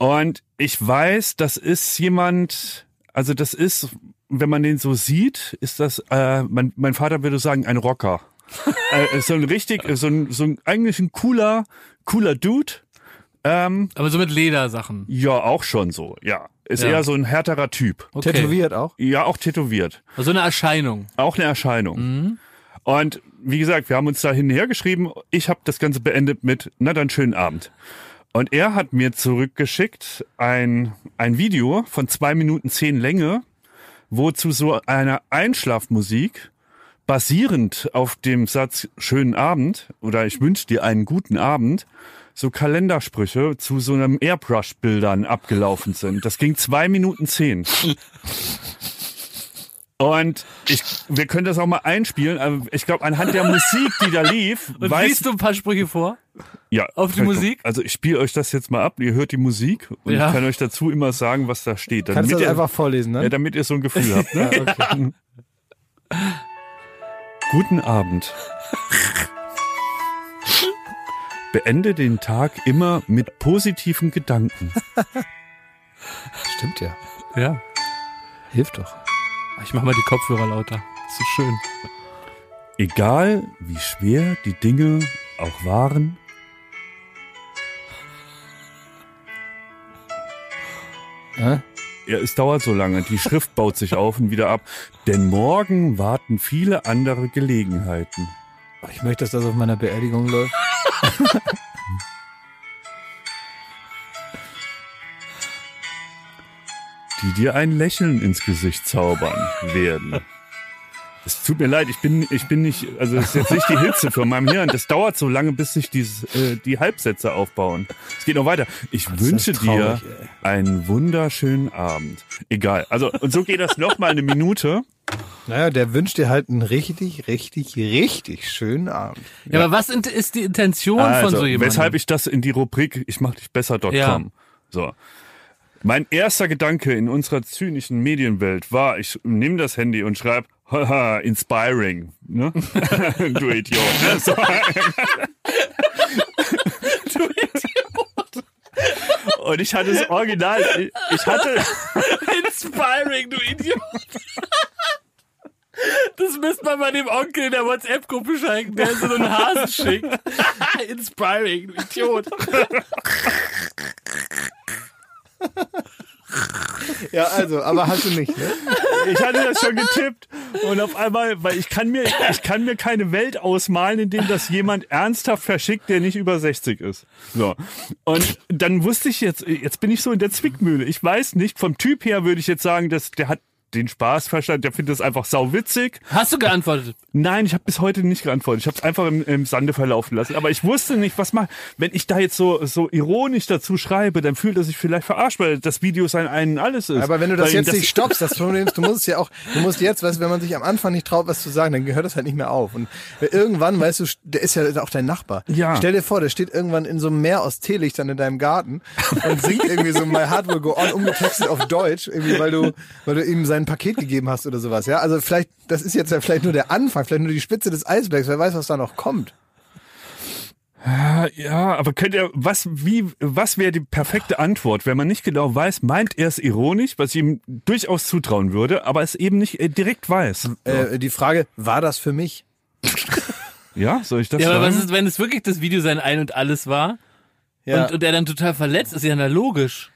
Und ich weiß, das ist jemand, also das ist, wenn man den so sieht, ist das, äh, mein, mein Vater würde sagen, ein Rocker. äh, so ein richtig, so ein, so ein eigentlich ein cooler, cooler Dude. Ähm, Aber so mit Ledersachen. ja, auch schon so, ja. Ist Ja. eher so ein härterer Typ. Okay. Tätowiert auch. Ja, auch tätowiert. So eine Erscheinung. Auch eine Erscheinung. Mhm. Und wie gesagt, wir haben uns da hinher geschrieben. Ich habe das Ganze beendet mit, na dann schönen Abend. Und er hat mir zurückgeschickt ein, ein Video von zwei Minuten zehn Länge, wo zu so einer Einschlafmusik basierend auf dem Satz schönen Abend oder ich wünsche dir einen guten Abend so Kalendersprüche zu so einem Airbrush-Bildern abgelaufen sind. Das ging zwei Minuten zehn. Und ich, wir können das auch mal einspielen. aber Ich glaube, anhand der Musik, die da lief, Und weiß, liest du ein paar Sprüche vor? ja, auf die Musik? Also ich spiele euch das jetzt mal ab. Ihr hört die Musik und Ja. ich kann euch dazu immer sagen, was da steht. Kannst du Damit das ihr, einfach vorlesen, ne? ja, damit ihr so ein Gefühl habt. Ne? Guten Abend. Beende den Tag immer mit positiven Gedanken. Stimmt ja. Ja. Hilft doch. Ich mach mal die Kopfhörer lauter. Ist so schön. Egal wie schwer die Dinge auch waren, Hä? Ja, es dauert so lange. Die Schrift baut sich auf und wieder ab. Denn morgen warten viele andere Gelegenheiten. Ich möchte, dass das auf meiner Beerdigung läuft. die dir ein Lächeln ins Gesicht zaubern werden. Es tut mir leid, ich bin, ich bin nicht, also es ist jetzt nicht die Hitze für meinem Hirn. Das dauert so lange, bis sich dieses, äh, die Halbsätze aufbauen. Es geht noch weiter. Ich wünsche das traurig, dir ey. einen wunderschönen Abend. Egal. Also, und so geht das noch mal eine Minute. Naja, der wünscht dir halt einen richtig, richtig, richtig schönen Abend. Ja, aber was ist die Intention von Also, so jemandem? weshalb ich das in die Rubrik Ich mach dich besser.com. Ja. So. Mein erster Gedanke in unserer zynischen Medienwelt war, ich nehme das Handy und schreibe, haha, inspiring, ne? du Idiot. So. du Idiot. Und ich hatte das Original, ich- ich hatte, Inspiring, du Idiot. Das müsste man bei dem Onkel in der WhatsApp-Gruppe schenken, der so einen Hasen schickt. Inspiring, du Idiot. Ja, also, aber hast du nicht, ne? ich hatte das schon getippt und auf einmal, weil ich kann mir, ich kann mir keine Welt ausmalen, in dem das jemand ernsthaft verschickt, der nicht über 60 ist. So. Und dann wusste ich jetzt, jetzt bin ich so in der Zwickmühle. Ich weiß nicht, vom Typ her würde ich jetzt sagen, dass der hat den Spaß verstanden, der findet das einfach sauwitzig. Hast du geantwortet? Nein, ich habe bis heute nicht geantwortet. Ich habe es einfach im, im Sande verlaufen lassen. Aber ich wusste nicht, was mal, wenn ich da jetzt so so ironisch dazu schreibe, dann fühlt er sich vielleicht verarscht, weil das Video sein einen alles ist. Aber wenn du das Weil jetzt nicht stoppst, das Problem ist, du musst es ja auch, du musst jetzt, weißt du, wenn man sich am Anfang nicht traut, was zu sagen, dann gehört das halt nicht mehr auf. Und irgendwann, weißt du, der ist ja auch dein Nachbar. Ja. Stell dir vor, der steht irgendwann in so einem Meer aus Teelichtern in deinem Garten und singt irgendwie so My Heart Will Go On, umgetextet auf Deutsch, irgendwie, weil du, weil du ihm sein Paket gegeben hast oder sowas, ja. Also vielleicht, das ist jetzt ja vielleicht nur der Anfang, vielleicht nur die Spitze des Eisbergs, wer weiß, was da noch kommt. Ja, aber könnt ihr, was, wie, was wäre die perfekte Antwort, wenn man nicht genau weiß, meint er es ironisch, was ich ihm durchaus zutrauen würde, aber es eben nicht äh, direkt weiß? Äh, die Frage, war das für mich? Ja, soll ich das Ja, aber sagen? was ist, wenn es wirklich das Video sein Ein und Alles war Ja. und, und er dann total verletzt ist? Ja, na logisch.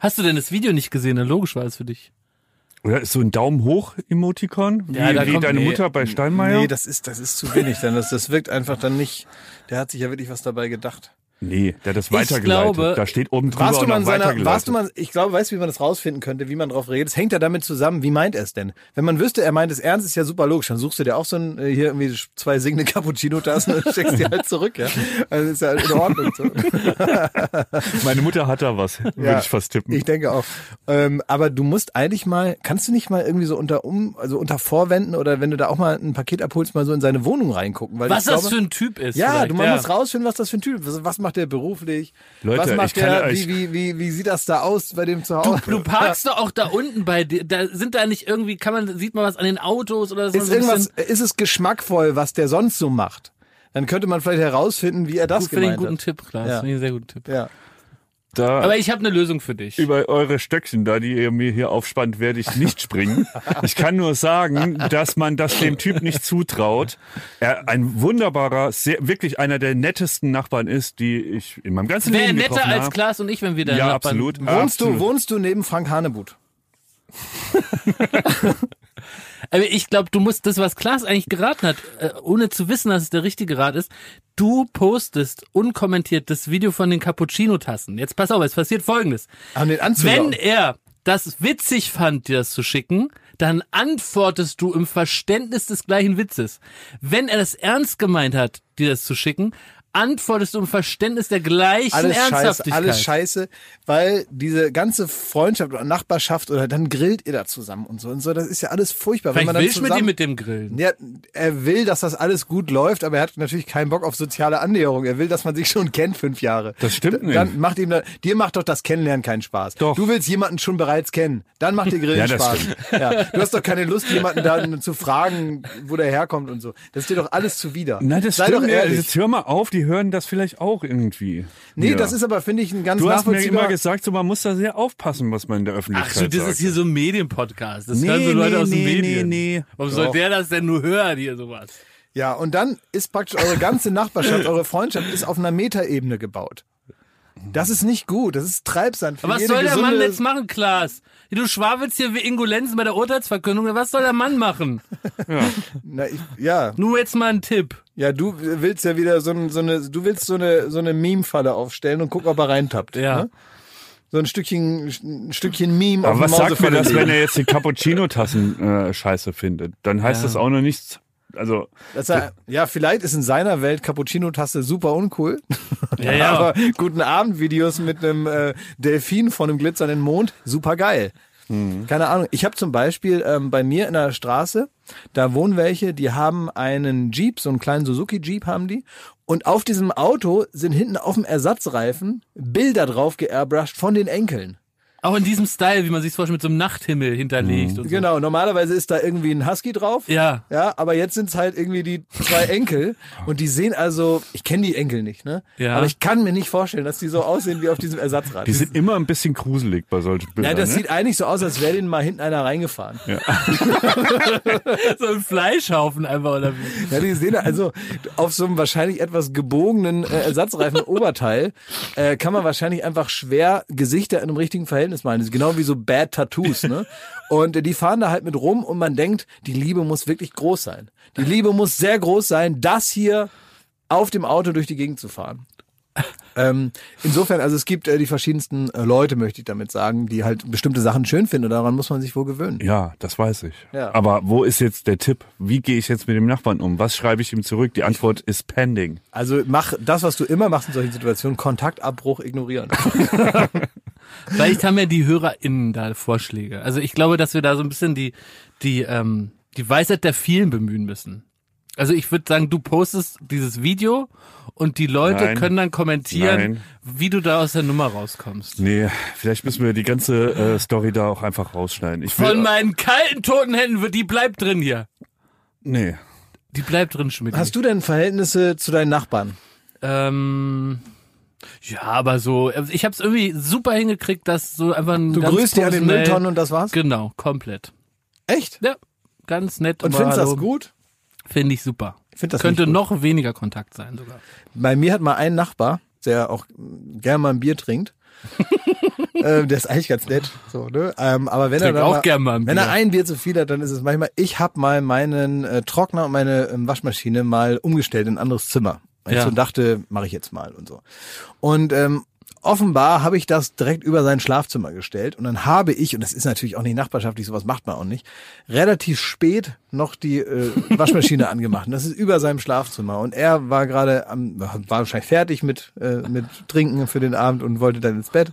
Hast du denn das Video nicht gesehen? Na logisch war es für dich. Oder ist so ein Daumen hoch Emotikon, wie, Ja, da wie kommt- deine nee, Mutter bei Steinmeier? Nee, das ist, das ist zu wenig. Dann das, das wirkt einfach dann nicht. Der hat sich ja wirklich was dabei gedacht. Nee, der hat das weitergeleitet. glaube- da steht oben drüber Warst du und mal in seiner, weitergeleitet. warst du mal, ich glaube, weißt du, wie man das rausfinden könnte, wie man drauf redet? Es hängt ja damit zusammen, wie meint er es denn? Wenn man wüsste, er meint es ernst, ist ja super logisch. Dann suchst du dir auch so ein, äh, hier irgendwie zwei singende Cappuccino-Tassen und steckst die halt zurück, ja. Also ist ja in Ordnung. So. Meine Mutter hat da was, würde Ja, ich fast tippen. Ich denke auch. Ähm, aber du musst eigentlich mal, kannst du nicht mal irgendwie so unter um, also unter Vorwänden oder wenn du da auch mal ein Paket abholst, mal so in seine Wohnung reingucken? Weil Was ich glaube, das für ein Typ ist. Ja, vielleicht, du man ja. muss rausfinden, was das für ein Typ ist. Was, was macht der beruflich? Leute, was macht ich kann der, euch- wie, wie, wie, wie sieht das da aus bei dem zu Hause? Du parkst doch auch da unten bei dir. Da sind da nicht irgendwie, kann man, sieht man was an den Autos oder so? ist irgendwas, ist es geschmackvoll, was der sonst so macht? Dann könnte man vielleicht herausfinden, wie er das Gut, finde ich einen guten hat. Tipp, Klaas. Ja. Finde ich einen sehr guten Tipp. Ja. Da Aber ich habe eine Lösung für dich. über eure Stöckchen da, die ihr mir hier aufspannt, werde ich nicht springen. Ich kann nur sagen, dass man das dem Typ nicht zutraut. Er ein wunderbarer, sehr, wirklich einer der nettesten Nachbarn ist, die ich in meinem ganzen Wäre Leben netter getroffen als habe. Klaas und ich, wenn wir da Ja, Nachbarn- absolut. Wohnst absolut. du, wohnst du neben Frank Hanebut? Aber ich glaube, du musst das, was Klaas eigentlich geraten hat, äh, ohne zu wissen, dass es der richtige Rat ist, du postest unkommentiert das Video von den Cappuccino-Tassen. Jetzt pass auf, es passiert folgendes. An den Wenn Anzügen. er das witzig fand, dir das zu schicken, dann antwortest du im Verständnis des gleichen Witzes. Wenn er das ernst gemeint hat, dir das zu schicken, antwortest du im Verständnis der gleichen alles scheiße, Ernsthaftigkeit. alles scheiße, weil diese ganze Freundschaft oder Nachbarschaft oder dann grillt ihr da zusammen und so und so, das ist ja alles furchtbar. wenn Vielleicht man dann willst du mit zusammen, ihm mit dem Grillen. Ja, er will, dass das alles gut läuft, aber er hat natürlich keinen Bock auf soziale Annäherung. Er will, dass man sich schon kennt fünf Jahre. Das stimmt nicht. Dann macht ihm da, dir macht doch das Kennenlernen keinen Spaß. Doch. Du willst jemanden schon bereits kennen. Dann macht dir Grillen Ja, das Spaß. stimmt. Ja, du hast doch keine Lust, jemanden dann zu fragen, wo der herkommt und so. Das ist dir doch alles zuwider. Nein, das Sei stimmt. doch nicht. ehrlich. Jetzt hör mal auf, die hören das vielleicht auch irgendwie. nee, Ja. das ist aber, finde ich, ein ganz Du hast mir immer gesagt, so, man muss da sehr aufpassen, was man in der Ach Öffentlichkeit so, das sagt. ist hier so ein Medienpodcast. Das Nee, hören so Leute nee, aus den nee, Medien. nee, nee. Warum soll Doch. der das denn nur hören, hier sowas? Ja, und dann ist praktisch eure ganze Nachbarschaft, eure Freundschaft ist auf einer Metaebene gebaut. Das ist nicht gut, das ist Treibsand. Für Aber was jede soll der Mann jetzt machen, Klaas? Du schwafelst hier wie Ingo Lenzen bei der Urteilsverkündung. Was soll der Mann machen? Na, ich, ja, Nur jetzt mal ein Tipp. ja, du willst ja wieder so, ein, so eine, du willst so eine, so eine Meme-Falle aufstellen und gucken, ob er reintappt. Ja. Ne? So ein Stückchen, ein Stückchen Meme Aber auf was sagt mir das, wenn er jetzt die Cappuccino-Tassen äh, scheiße findet? Dann heißt Ja. das auch noch nichts. Also, er, ja, vielleicht ist in seiner Welt Cappuccino-Tasse super uncool. Ja, ja. Aber guten Abend-Videos mit einem äh, Delfin von einem glitzernden Mond, super geil. Keine Ahnung. Ich habe zum Beispiel ähm, bei mir in der Straße, da wohnen welche, die haben einen Jeep, so einen kleinen Suzuki-Jeep haben die. Und auf diesem Auto sind hinten auf dem Ersatzreifen Bilder drauf geairbrushed von den Enkeln. Auch in diesem Style, wie man sich vorstellt, mit so einem Nachthimmel hinterlegt und so. Genau, normalerweise ist da irgendwie ein Husky drauf. Ja. Ja, aber jetzt sind's halt irgendwie die zwei Enkel und die sehen also, ich kenne die Enkel nicht, ne? Ja. Aber ich kann mir nicht vorstellen, dass die so aussehen wie auf diesem Ersatzrad. die sind immer ein bisschen gruselig bei solchen Bildern. ja, das ne? sieht eigentlich so aus, als wäre denen mal hinten einer reingefahren. Ja, So ein Fleischhaufen einfach oder wie. die sehen also auf so einem wahrscheinlich etwas gebogenen äh, Ersatzreifen Oberteil äh, kann man wahrscheinlich einfach schwer Gesichter in einem richtigen Verhältnis malen. Das ist genau wie so Bad Tattoos, ne? Und die fahren da halt mit rum und man denkt, die Liebe muss wirklich groß sein. Die Liebe muss sehr groß sein, das hier auf dem Auto durch die Gegend zu fahren. Ähm, insofern, also es gibt äh, die verschiedensten äh, Leute, möchte ich damit sagen, die halt bestimmte Sachen schön finden daran muss man sich wohl gewöhnen. Ja, das weiß ich. Ja. Aber wo ist jetzt der Tipp? Wie gehe ich jetzt mit dem Nachbarn um? Was schreibe ich ihm zurück? Die Antwort ist pending. Also mach das, was du immer machst in solchen Situationen, Kontaktabbruch ignorieren. Vielleicht haben ja die HörerInnen da Vorschläge. Also ich glaube, dass wir da so ein bisschen die, die, ähm, die Weisheit der vielen bemühen müssen. Also ich würde sagen, du postest dieses Video und die Leute Nein. können dann kommentieren, Nein. wie du da aus der Nummer rauskommst. Nee, vielleicht müssen wir die ganze äh, Story da auch einfach rausschneiden. Ich will, Von meinen kalten, toten Händen, wird- die bleibt drin hier. nee. Die bleibt drin, Schmidt. Hast du denn Verhältnisse zu deinen Nachbarn? Ähm, ja, aber so, ich habe es irgendwie super hingekriegt, dass so einfach ein Du ganz grüßt die an den Mülltonnen und das war's? Genau, komplett. Echt? Ja, ganz nett. Und findest das hallo. gut? Finde ich super. Ich find das Könnte noch weniger Kontakt sein sogar. Bei mir hat mal ein Nachbar, der auch gerne mal ein Bier trinkt. ähm, der ist eigentlich ganz nett, so, ne? Ähm, aber wenn Trink er dann auch mal, gern mal ein wenn er Bier. ein Bier zu viel hat, dann ist es manchmal. Ich habe mal meinen äh, Trockner und meine ähm, Waschmaschine mal umgestellt in ein anderes Zimmer. Weil Ja. ich so dachte, mache ich jetzt mal und so. Und ähm, offenbar habe ich das direkt über sein Schlafzimmer gestellt und dann habe ich, und das ist natürlich auch nicht nachbarschaftlich, sowas macht man auch nicht, relativ spät noch die äh, Waschmaschine angemacht. Und das ist über seinem Schlafzimmer. Und er war gerade am, war wahrscheinlich fertig mit, äh, mit Trinken für den Abend und wollte dann ins Bett.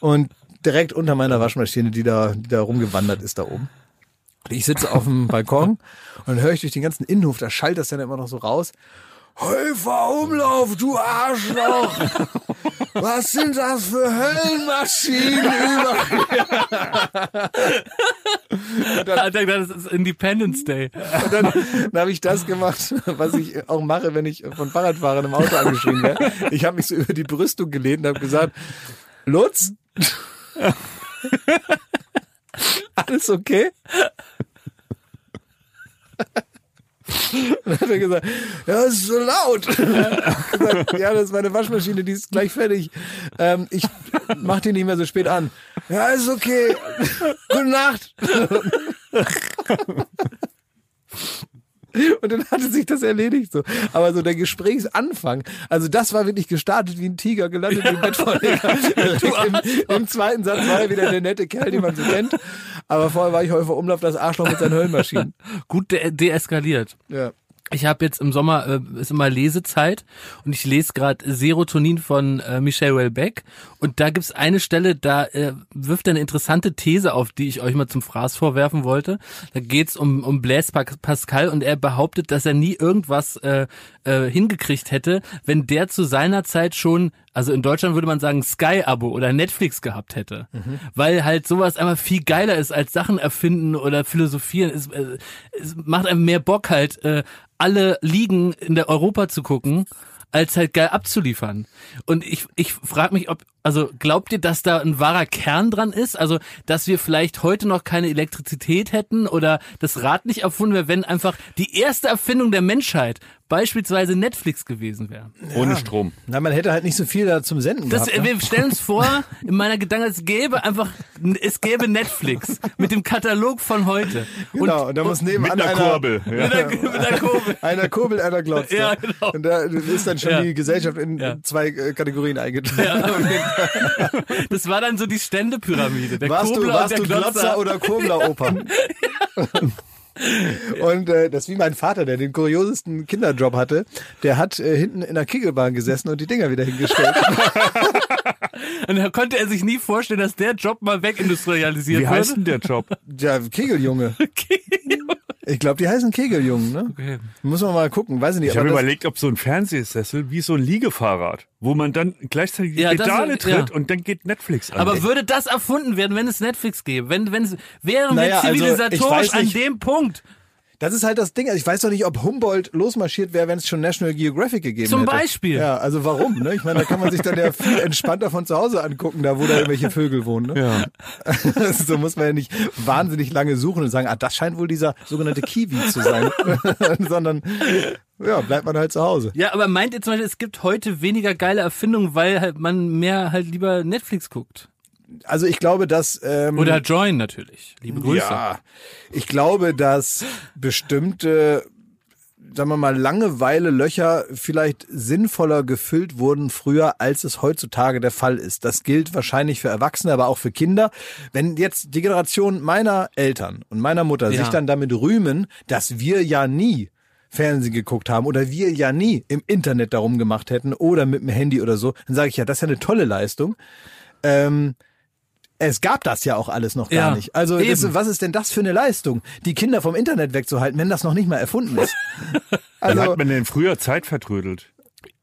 Und direkt unter meiner Waschmaschine, die da, die da rumgewandert ist da oben. Ich sitze auf dem Balkon und dann höre ich durch den ganzen Innenhof, da schallt das dann immer noch so raus. Häufer Umlauf, du Arschloch! Was sind das für Höllenmaschinen über? Er gedacht, das ist Independence Day. Und dann, dann habe ich das gemacht, was ich auch mache, wenn ich von Fahrradfahrern im Auto angeschrien werde. Ich habe mich so über die Brüstung gelehnt und habe gesagt, Lutz, alles okay? Dann hat er gesagt, ja, ist so laut. Gesagt, ja, das ist meine Waschmaschine, die ist gleich fertig. Ähm, ich mach die nicht mehr so spät an. Ja, ist okay. Gute Nacht. Und dann hatte sich das erledigt so. Aber so der Gesprächsanfang, also das war wirklich gestartet wie ein Tiger, gelandet wie ein Bettvorleger. Im, Im zweiten Satz war er wieder der nette Kerl, den man so kennt. Aber vorher war ich Häufer Umlauf, das Arschloch mit seinen Höllenmaschinen. Gut de deeskaliert. Ja. Ich habe jetzt im Sommer äh, ist immer Lesezeit und ich lese gerade Serotonin von äh, Michel Houellebecq und da gibt's eine Stelle, da äh, wirft er eine interessante These auf, die ich euch mal zum Fraß vorwerfen wollte. Da geht's um um Blaise Pa- Pascal und er behauptet, dass er nie irgendwas äh, äh, hingekriegt hätte, wenn der zu seiner Zeit schon also in Deutschland würde man sagen Sky-Abo oder Netflix gehabt hätte, weil halt sowas einfach viel geiler ist als Sachen erfinden oder philosophieren. Es, äh, es macht einem mehr Bock halt äh, alle Ligen in der Europa zu gucken, als halt geil abzuliefern. Und ich ich frage mich, ob also glaubt ihr, dass da ein wahrer Kern dran ist? Also, dass wir vielleicht heute noch keine Elektrizität hätten oder das Rad nicht erfunden wäre, wenn einfach die erste Erfindung der Menschheit beispielsweise Netflix gewesen wäre. Ohne Strom. Na, man hätte halt nicht so viel da zum Senden Das, gehabt. Ne? Wir stellen uns vor, in meiner Gedanke, es gäbe einfach, es gäbe Netflix mit dem Katalog von heute. Genau, und da muss nebenan Mit einer Kurbel. mit Ja. der, mit der Kurbel. Einer kurbelt, einer glotzt. Ja, genau. Und da ist dann schon Ja. die Gesellschaft in Ja. zwei äh, Kategorien eingeteilt. Das war dann so die Ständepyramide. Der warst du, Kurbler warst und du der Glotzer oder Kurbler-Oper? Und äh, das ist wie mein Vater, der den kuriosesten Kinderjob hatte. Der hat äh, hinten in der Kegelbahn gesessen und die Dinger wieder hingestellt. Und da konnte er sich nie vorstellen, dass der Job mal wegindustrialisiert Wie wird. heißt denn der Job? ja, Kegeljunge. Ich glaube, die heißen Kegeljungen, ne? Okay. Muss man mal gucken, weiß ich nicht. Ich habe überlegt, ob so ein Fernsehsessel wie so ein Liegefahrrad, wo man dann gleichzeitig die Ja, das- Pedale tritt ja. und dann geht Netflix an. Aber würde das erfunden werden, wenn es Netflix gäbe? Wenn, wenn es, wären Naja, wir also, zivilisatorisch weiß an dem Punkt? Das ist halt das Ding. Also ich weiß doch nicht, ob Humboldt losmarschiert wäre, wenn es schon National Geographic gegeben Zum hätte. Beispiel. Ja, also warum? Ne? Ich meine, da kann man sich dann ja viel entspannter von zu Hause angucken, da wo da irgendwelche Vögel wohnen. Ne? ja. so muss man ja nicht wahnsinnig lange suchen und sagen, ah, das scheint wohl dieser sogenannte Kiwi zu sein. Sondern ja, bleibt man halt zu Hause. Ja, aber meint ihr zum Beispiel, es gibt heute weniger geile Erfindungen, weil halt man mehr halt lieber Netflix guckt? Also ich glaube, dass ähm, Oder Join natürlich. Liebe Grüße. Ja, ich glaube, dass bestimmte, sagen wir mal, Langeweile Löcher vielleicht sinnvoller gefüllt wurden früher, als es heutzutage der Fall ist. Das gilt wahrscheinlich für Erwachsene, aber auch für Kinder. Wenn jetzt die Generation meiner Eltern und meiner Mutter Ja. sich dann damit rühmen, dass wir ja nie Fernsehen geguckt haben oder wir ja nie im Internet darum gemacht hätten oder mit dem Handy oder so, dann sage ich ja, das ist ja eine tolle Leistung. Ähm, es gab das ja auch alles noch gar Ja, nicht. Also das, was ist denn das für eine Leistung, die Kinder vom Internet wegzuhalten, wenn das noch nicht mal erfunden ist? Wie Also hat man denn früher Zeit vertrödelt?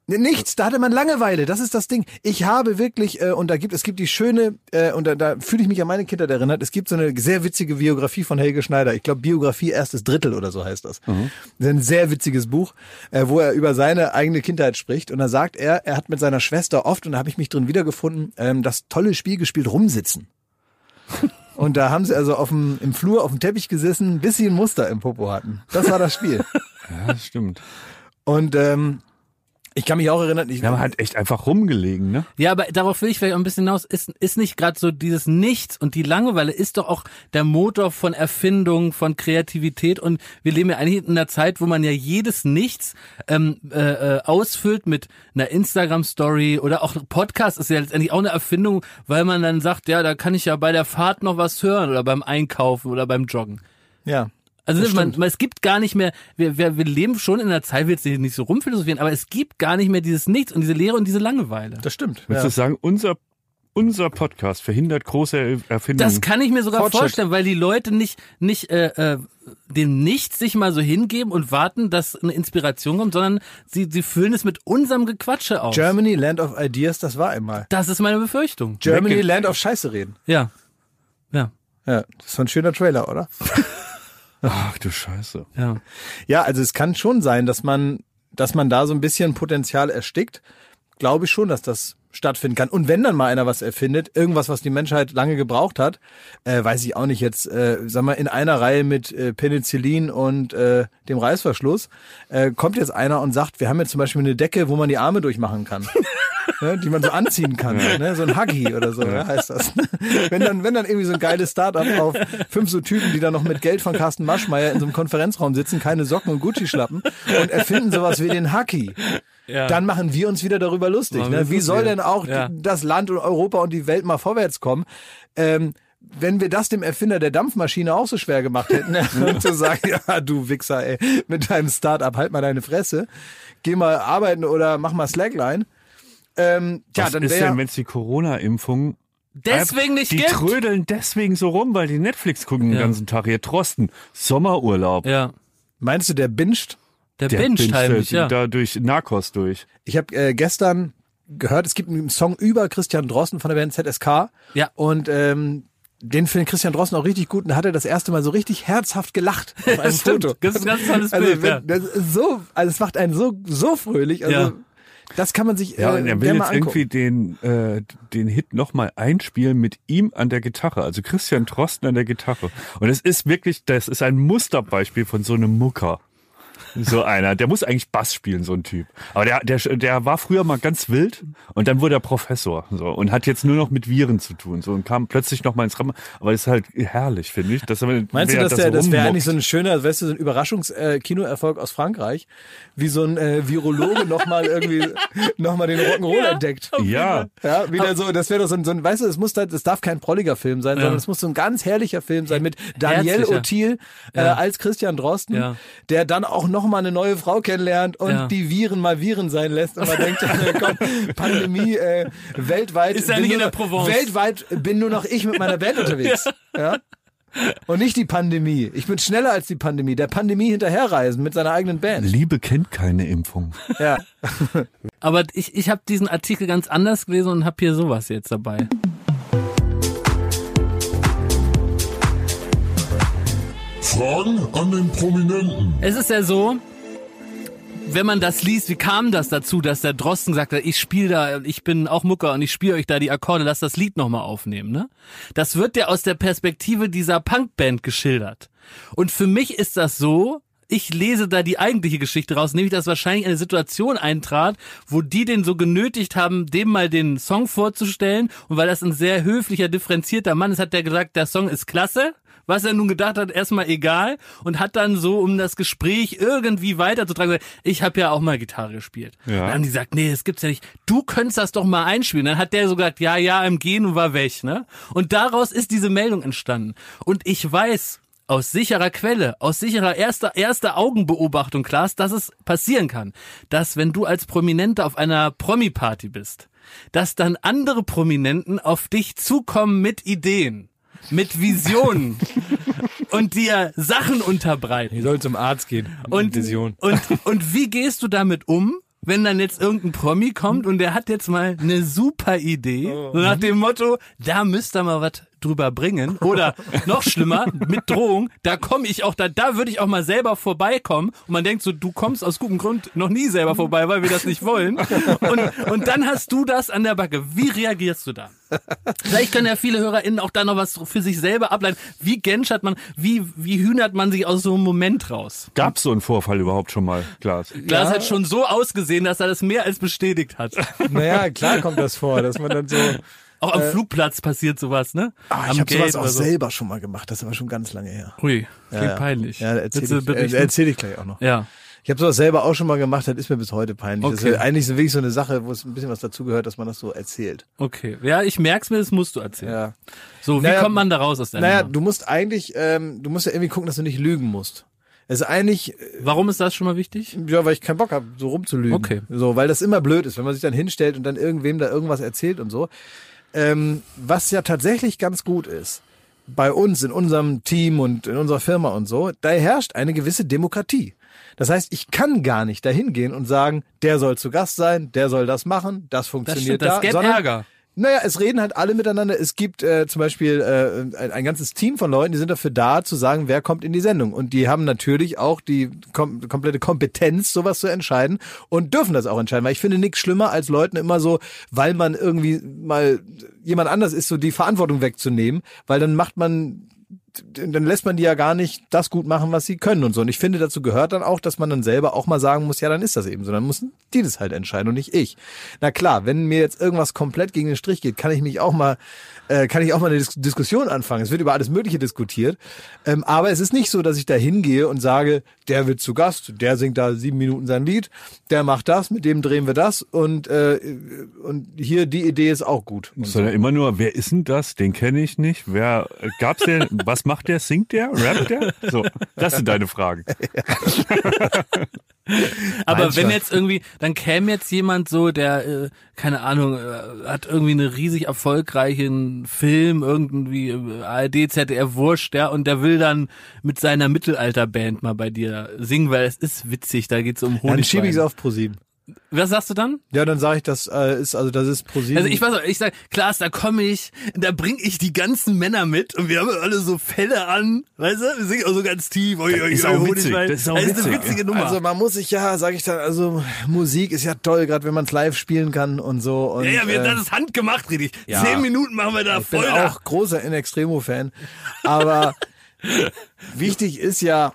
Nichts, da hatte man Langeweile, das ist das Ding. Ich habe wirklich, äh, und da gibt es gibt die schöne, äh, und da, da fühle ich mich an meine Kindheit erinnert, es gibt so eine sehr witzige Biografie von Helge Schneider. Ich glaube, Biografie erstes Drittel oder so heißt das. Mhm. Das ist ein sehr witziges Buch, äh, wo er über seine eigene Kindheit spricht. Und da sagt er, er hat mit seiner Schwester oft, und da habe ich mich drin wiedergefunden, ähm, das tolle Spiel gespielt, rumsitzen. Und da haben sie also auf dem, im Flur auf dem Teppich gesessen, bis sie ein Muster im Popo hatten. Das war das Spiel. Ja, stimmt. Und ähm, ich kann mich auch erinnern, ich, Wir haben halt echt einfach rumgelegen, ne? Ja, aber darauf will ich vielleicht auch ein bisschen hinaus. Ist, ist nicht gerade so dieses Nichts und die Langeweile ist doch auch der Motor von Erfindung, von Kreativität und wir leben ja eigentlich in einer Zeit, wo man ja jedes Nichts ähm, äh, äh, ausfüllt mit einer Instagram-Story oder auch Podcast ist ja letztendlich auch eine Erfindung, weil man dann sagt, ja, da kann ich ja bei der Fahrt noch was hören oder beim Einkaufen oder beim Joggen. ja. Also man, man, es gibt gar nicht mehr, wir, wir, wir leben schon in einer Zeit, wir jetzt nicht so rumphilosophieren, aber es gibt gar nicht mehr dieses Nichts und diese Leere und diese Langeweile. Das stimmt. Willst Ja. du sagen, unser, unser Podcast verhindert große Er- Erfindungen? Das kann ich mir sogar Fortschritt. vorstellen, weil die Leute nicht, nicht äh, äh, dem Nichts sich mal so hingeben und warten, dass eine Inspiration kommt, sondern sie, sie füllen es mit unserem Gequatsche aus. Germany, Land of Ideas, das war einmal. das ist meine Befürchtung. Germany. Land of Scheiße reden. Ja. Ja. Ja, das ist so ein schöner Trailer, oder? Ach du Scheiße. Ja. Ja, also es kann schon sein, dass man, dass man da so ein bisschen Potenzial erstickt. Glaube ich schon, dass das stattfinden kann. Und wenn dann mal einer was erfindet, irgendwas, was die Menschheit lange gebraucht hat, äh, weiß ich auch nicht jetzt, äh, sag mal, in einer Reihe mit äh, Penicillin und äh, dem Reißverschluss, äh, kommt jetzt einer und sagt, wir haben jetzt zum Beispiel eine Decke, wo man die Arme durchmachen kann. ne, die man so anziehen kann, ne? so ein Huggy oder so, ja. heißt das. wenn dann, wenn dann irgendwie so ein geiles Startup auf fünf so Typen, die dann noch mit Geld von Carsten Maschmeyer in so einem Konferenzraum sitzen, keine Socken und Gucci-Schlappen und erfinden sowas wie den Huggy. Ja. Dann machen wir uns wieder darüber lustig. Ne? Wie soll denn auch Ja. das Land und Europa und die Welt mal vorwärts kommen? Ähm, wenn wir das dem Erfinder der Dampfmaschine auch so schwer gemacht hätten, zu sagen, ja, du Wichser, ey, mit deinem Start-up, halt mal deine Fresse, geh mal arbeiten oder mach mal Slackline. Ähm, tja, Was dann ist wäre denn, wenn es die Corona-Impfung Deswegen nicht Die gibt. trödeln deswegen so rum, weil die Netflix gucken den Ja. ganzen Tag. Hier Trosten, Sommerurlaub. Ja. Meinst du, der binscht? Der, Der Binge heimlich, ja. da durch Narcos durch. Ich habe äh, gestern gehört, es gibt einen Song über Christian Drosten von der Band ZSK. Ja. Und ähm, den findet Christian Drosten auch richtig gut und da hat er das erste Mal so richtig herzhaft gelacht auf einem. Foto. Das ist ein ganz tolles also, Bild, wenn, ja. das ist so, also es macht einen so so fröhlich. Also Ja. das kann man sich Ja, äh, und er will jetzt irgendwie den, äh, den Hit nochmal einspielen mit ihm an der Gitarre, also Christian Drosten an der Gitarre. Und es ist wirklich, das ist ein Musterbeispiel von so einem Mucker. So einer, der muss eigentlich Bass spielen, so ein Typ. Aber der, der, der war früher mal ganz wild und dann wurde er Professor so und hat jetzt nur noch mit Viren zu tun so und kam plötzlich noch mal ins Rampen. Aber das ist halt herrlich, finde ich. Dass er, Meinst du, dass der, das wäre eigentlich so ein schöner, weißt du, so ein Überraschungs-Kinoerfolg aus Frankreich, wie so ein äh, Virologe nochmal irgendwie nochmal den Rock'n'Roll Ja. entdeckt. Ja, Ja, wieder so, das wäre doch so ein, so ein, weißt du, es muss halt, es darf kein prolliger Film sein, sondern es muss so ein ganz herrlicher Film sein mit Daniel Herzlicher. Othil äh, Ja. als Christian Drosten, Ja. der dann auch nochmal eine neue Frau kennenlernt und Ja. die Viren mal Viren sein lässt und man denkt, äh, komm, Pandemie äh, weltweit. Ist ja bin nicht in der Provence. Weltweit bin nur noch ich mit meiner Band unterwegs. ja. Und nicht die Pandemie. Ich bin schneller als die Pandemie. Der Pandemie hinterherreisen mit seiner eigenen Band. Liebe kennt keine Impfung. Ja. Aber ich, ich habe diesen Artikel ganz anders gelesen und habe hier sowas jetzt dabei. Fragen an den Prominenten. Es ist ja so, wenn man das liest, wie kam das dazu, dass der Drosten gesagt hat, ich spiele da, ich bin auch Mucker und ich spiele euch da die Akkorde, lasst das Lied nochmal aufnehmen, ne? Das wird ja aus der Perspektive dieser Punkband geschildert. Und für mich ist das so, ich lese da die eigentliche Geschichte raus, nämlich dass wahrscheinlich eine Situation eintrat, wo die den so genötigt haben, dem mal den Song vorzustellen. Und weil das ein sehr höflicher, differenzierter Mann ist, hat der gesagt, der Song ist klasse. Was er nun gedacht hat, erstmal egal und hat dann so, um das Gespräch irgendwie weiterzutragen, gesagt, ich habe ja auch mal Gitarre gespielt. Ja. Dann haben die gesagt, nee, das gibt's ja nicht. Du könntest das doch mal einspielen. Dann hat der so gesagt, ja, ja, im Gehen und war weg, ne? Und daraus ist diese Meldung entstanden. Und ich weiß aus sicherer Quelle, aus sicherer erster, erster Augenbeobachtung, Klaas, dass es passieren kann, dass wenn du als Prominenter auf einer Promi-Party bist, dass dann andere Prominenten auf dich zukommen mit Ideen, mit Visionen und dir Sachen unterbreiten. soll zum Arzt gehen. Und, und, und wie gehst du damit um, wenn dann jetzt irgendein Promi kommt und der hat jetzt mal eine super Idee, Oh. so nach dem Motto, da müsst ihr mal was drüber bringen. Oder noch schlimmer, mit Drohung, da komme ich auch, da, da würde ich auch mal selber vorbeikommen. Und man denkt so, du kommst aus gutem Grund noch nie selber vorbei, weil wir das nicht wollen. Und, und dann hast du das an der Backe. Wie reagierst du da? Vielleicht können ja viele HörerInnen auch da noch was für sich selber ableiten. Wie genschert man, wie, wie hühnert man sich aus so einem Moment raus? Gab es so einen Vorfall überhaupt schon mal, Klaas? Glas hat schon so ausgesehen, dass er das mehr als bestätigt hat. Naja, klar kommt das vor, dass man dann so. Auch am Flugplatz passiert sowas, ne? Ah, ich habe sowas auch so. selber schon mal gemacht, das ist aber schon ganz lange her. Hui, klingt ja. peinlich. Ja, erzähl Willst du ich, äh, erzähl ich gleich auch noch. ja. Ich habe sowas selber auch schon mal gemacht, das ist mir bis heute peinlich. Das Okay. ist eigentlich so wirklich so eine Sache, wo es ein bisschen was dazugehört, dass man das so erzählt. Okay. Ja, ich merk's mir, das musst du erzählen. Ja. So, wie Naja, kommt man da raus aus deiner Naja, Nummer? du musst eigentlich, ähm, du musst ja irgendwie gucken, dass du nicht lügen musst. Es ist eigentlich, Warum ist das schon mal wichtig? ja, weil ich keinen Bock habe, so rumzulügen. Okay. So, weil das immer blöd ist, wenn man sich dann hinstellt und dann irgendwem da irgendwas erzählt und so. Ähm, was ja tatsächlich ganz gut ist, bei uns, in unserem Team und in unserer Firma und so, da herrscht eine gewisse Demokratie. Das heißt, ich kann gar nicht dahin gehen und sagen, der soll zu Gast sein, der soll das machen, das Das funktioniert stimmt, das da. sondern- Ärger. Naja, es reden halt alle miteinander. Es gibt äh, zum Beispiel äh, ein, ein ganzes Team von Leuten, die sind dafür da, zu sagen, wer kommt in die Sendung. Und die haben natürlich auch die kom komplette Kompetenz, sowas zu entscheiden und dürfen das auch entscheiden. Weil ich finde nichts schlimmer, als Leuten immer so, weil man irgendwie mal jemand anders ist, so die Verantwortung wegzunehmen, weil dann macht man dann lässt man die ja gar nicht das gut machen, was sie können und so. Und ich finde, dazu gehört dann auch, dass man dann selber auch mal sagen muss, ja, dann ist das eben so. Dann müssen die das halt entscheiden und nicht ich. Na klar, wenn mir jetzt irgendwas komplett gegen den Strich geht, kann ich mich auch mal, äh, kann ich auch mal eine Dis Diskussion anfangen. Es wird über alles Mögliche diskutiert. Ähm, aber es ist nicht so, dass ich da hingehe und sage, der wird zu Gast, der singt da sieben Minuten sein Lied, der macht das, mit dem drehen wir das und, äh, und hier die Idee ist auch gut. Und so. Sondern immer nur, wer ist denn das? Den kenne ich nicht. Wer äh, gab's denn? Was macht der? Singt der? Rappt der? So, das sind deine Fragen. Aber Nein, wenn jetzt irgendwie, dann käme jetzt jemand so, der, äh, keine Ahnung, äh, hat irgendwie einen riesig erfolgreichen Film, irgendwie äh, ARD, ZDF, Wurscht, ja, und der will dann mit seiner Mittelalterband mal bei dir singen, weil es ist witzig, da geht's um Dann schiebe ich es auf ProSieben. Was sagst du dann? Ja, dann sage ich, das äh, ist also das ist ProSieben. Also ich weiß auch, ich sag, Klaas, da komme ich, da bring ich die ganzen Männer mit und wir haben alle so Felle an, weißt du? Wir singen auch so ganz tief. Oi, oi, ist oi, auch witzig, das ist auch eine witzig, witzige Nummer. Also man muss sich ja, sage ich dann, also Musik ist ja toll, gerade wenn man es live spielen kann und so. Und, ja, ja, wir, äh, das ist handgemacht, richtig. ja. Zehn Minuten machen wir da ich bin voll da. auch großer In Extremo Fan, aber wichtig ist ja,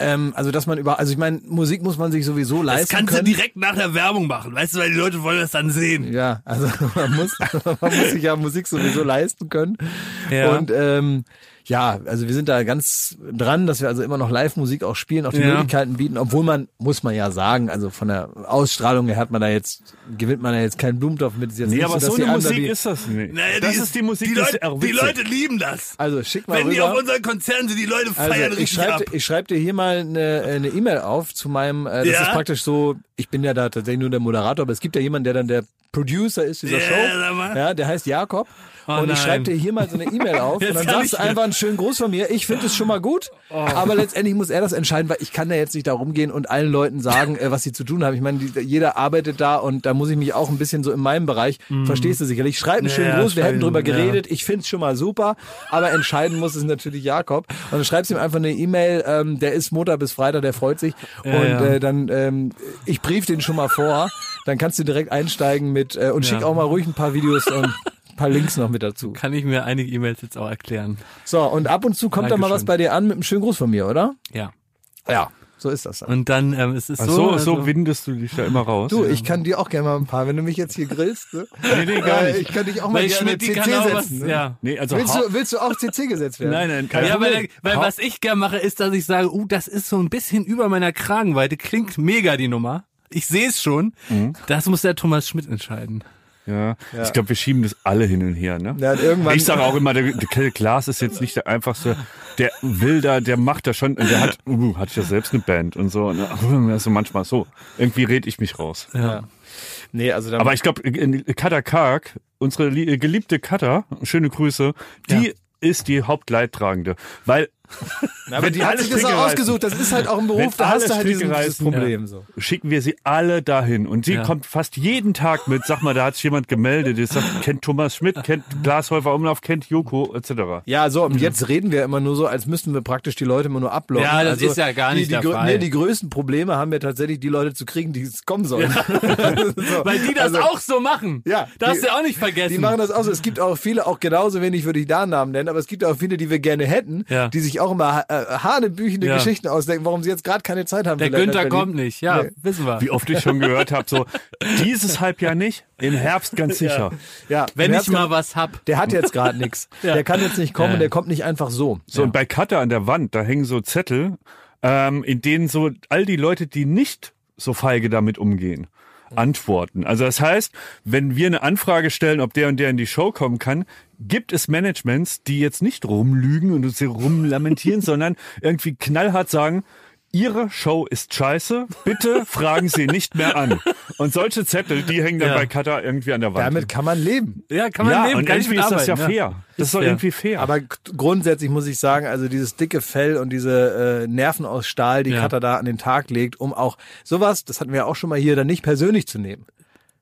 ähm, also dass man über, also ich meine, Musik muss man sich sowieso Das leisten kannst können. du direkt nach der Werbung machen, weißt du, weil die Leute wollen das dann sehen. Ja, also man muss, man muss sich ja Musik sowieso leisten können. Ja. Und ähm, ja, also wir sind da ganz dran, dass wir also immer noch Live-Musik auch spielen, auch die Ja. Möglichkeiten bieten, obwohl man, muss man ja sagen, also von der Ausstrahlung her hat man da jetzt, gewinnt man da jetzt keinen Blumentopf mit. Ist jetzt Nee, nicht aber so die eine Musik die, ist das nicht. Naja, das die ist die Musik, die Leute, die. Leute lieben das. Also schick mal Wenn die rüber. auf unseren Konzerten sind, die Leute feiern Also ich richtig schreibe ab. ich schreib dir hier mal eine E-Mail auf zu meinem, äh, das Ja? ist praktisch so, ich bin ja da tatsächlich nur der Moderator, aber es gibt ja jemanden, der dann der Producer ist dieser Ja, Show. Ja, der heißt Jakob. Oh und ich schreibe dir hier mal so eine E-Mail auf und dann sagst du Oh. einfach einen schönen Gruß von mir. Ich finde es schon mal gut, aber letztendlich muss er das entscheiden, weil ich kann da jetzt nicht da rumgehen und allen Leuten sagen, äh, was sie zu tun haben. Ich meine, die, jeder arbeitet da und da muss ich mich auch ein bisschen so in meinem Bereich, verstehst du sicherlich. Schreib einen. Ja, schönen ja, Gruß, wir hätten drüber ja. geredet. Ich find's schon mal super, aber entscheiden muss es natürlich Jakob. Und dann schreibst ihm einfach eine E-Mail, ähm, der ist Montag bis Freitag, der freut sich. und ja. Äh, dann, ähm, ich brief den schon mal vor, dann kannst du direkt einsteigen mit äh, und schick auch mal ruhig ein paar Videos und paar Links noch mit dazu. Kann ich mir einige E-Mails jetzt auch erklären. So, und ab und zu kommt da mal was bei dir an mit einem schönen Gruß von mir, oder? Ja. Ja. So ist das dann. Und dann ähm, es ist Ach so, so, also, so windest du dich da immer raus. Du, ich kann dir auch gerne mal ein paar, wenn du mich jetzt hier grillst. Ne? nee, nee, gar Äh, nicht. Ich kann dich auch mal weil gerne CC auch was, setzen. Ne? ja. Nee, also Willst du, willst du auch CC gesetzt werden? Nein, nein, kein Ja, weil, Problem. weil was ich gern mache, ist, dass ich sage, uh, das ist so ein bisschen über meiner Kragenweite, klingt mega die Nummer. Ich sehe es schon. Mhm. Das muss der Thomas Schmidt entscheiden. Ja, ich glaube, wir schieben das alle hin und her, ne? Ja, irgendwann- ich sage auch immer, der, der Klaas ist jetzt nicht der einfachste, der will da, der macht da schon, der hat, uh, hat ja selbst eine Band und so, ne? Also manchmal so. Irgendwie red ich mich raus. Ja. Nee, also dann Aber ich glaube, Katha Karg, unsere lie- geliebte Katha, schöne Grüße, die ist die Hauptleidtragende. Weil Aber die hat sich das auch ausgesucht. Das ist halt auch ein Beruf, Wenn da hast du halt Stricke dieses reißen, Problem. So. Schicken wir sie alle dahin. Und sie Ja. kommt fast jeden Tag mit, sag mal, da hat sich jemand gemeldet, der sagt, kennt Thomas Schmidt, kennt Glashäufer Umlauf, kennt Joko, etc. Ja, so, und jetzt reden wir immer nur so, als müssten wir praktisch die Leute immer nur ablocken. Ja, das also, ist ja gar die, nicht die, der grö- Fall. Nee, die größten Probleme haben wir tatsächlich, die Leute zu kriegen, die es kommen sollen. so. Weil die das Also, auch so machen. Ja, Darfst die- du auch nicht vergessen. Die machen das auch so. Es gibt auch viele, auch genauso wenig würde ich da Namen nennen, aber es gibt auch viele, die wir gerne hätten, Ja. die sich auch immer äh, hanebüchende Ja. Geschichten ausdenken, warum sie jetzt gerade keine Zeit haben. der Günther kommt nicht. Ja, Nee. wissen wir. Wie oft ich schon gehört habe, so, dieses Halbjahr nicht, im Herbst ganz sicher. Ja, Wenn im ich mal was hab. Der hat jetzt gerade nichts. Der kann jetzt nicht kommen, Ja. der kommt nicht einfach so. So, und bei Cutter an der Wand, da hängen so Zettel, ähm, in denen so all die Leute, die nicht so feige damit umgehen, antworten. Also das heißt, wenn wir eine Anfrage stellen, ob der und der in die Show kommen kann, gibt es Managements, die jetzt nicht rumlügen und uns hier rumlamentieren, sondern irgendwie knallhart sagen, Ihre Show ist scheiße, bitte fragen Sie nicht mehr an. Und solche Zettel, die hängen dann Ja. bei Cutter irgendwie an der Wand. Damit kann man leben. Ja, kann man ja, leben. und irgendwie ist das ja fair. Das ist doch irgendwie fair. Aber grundsätzlich muss ich sagen, also dieses dicke Fell und diese äh, Nerven aus Stahl, die Ja. Cutter da an den Tag legt, um auch sowas, das hatten wir auch schon mal hier, dann nicht persönlich zu nehmen,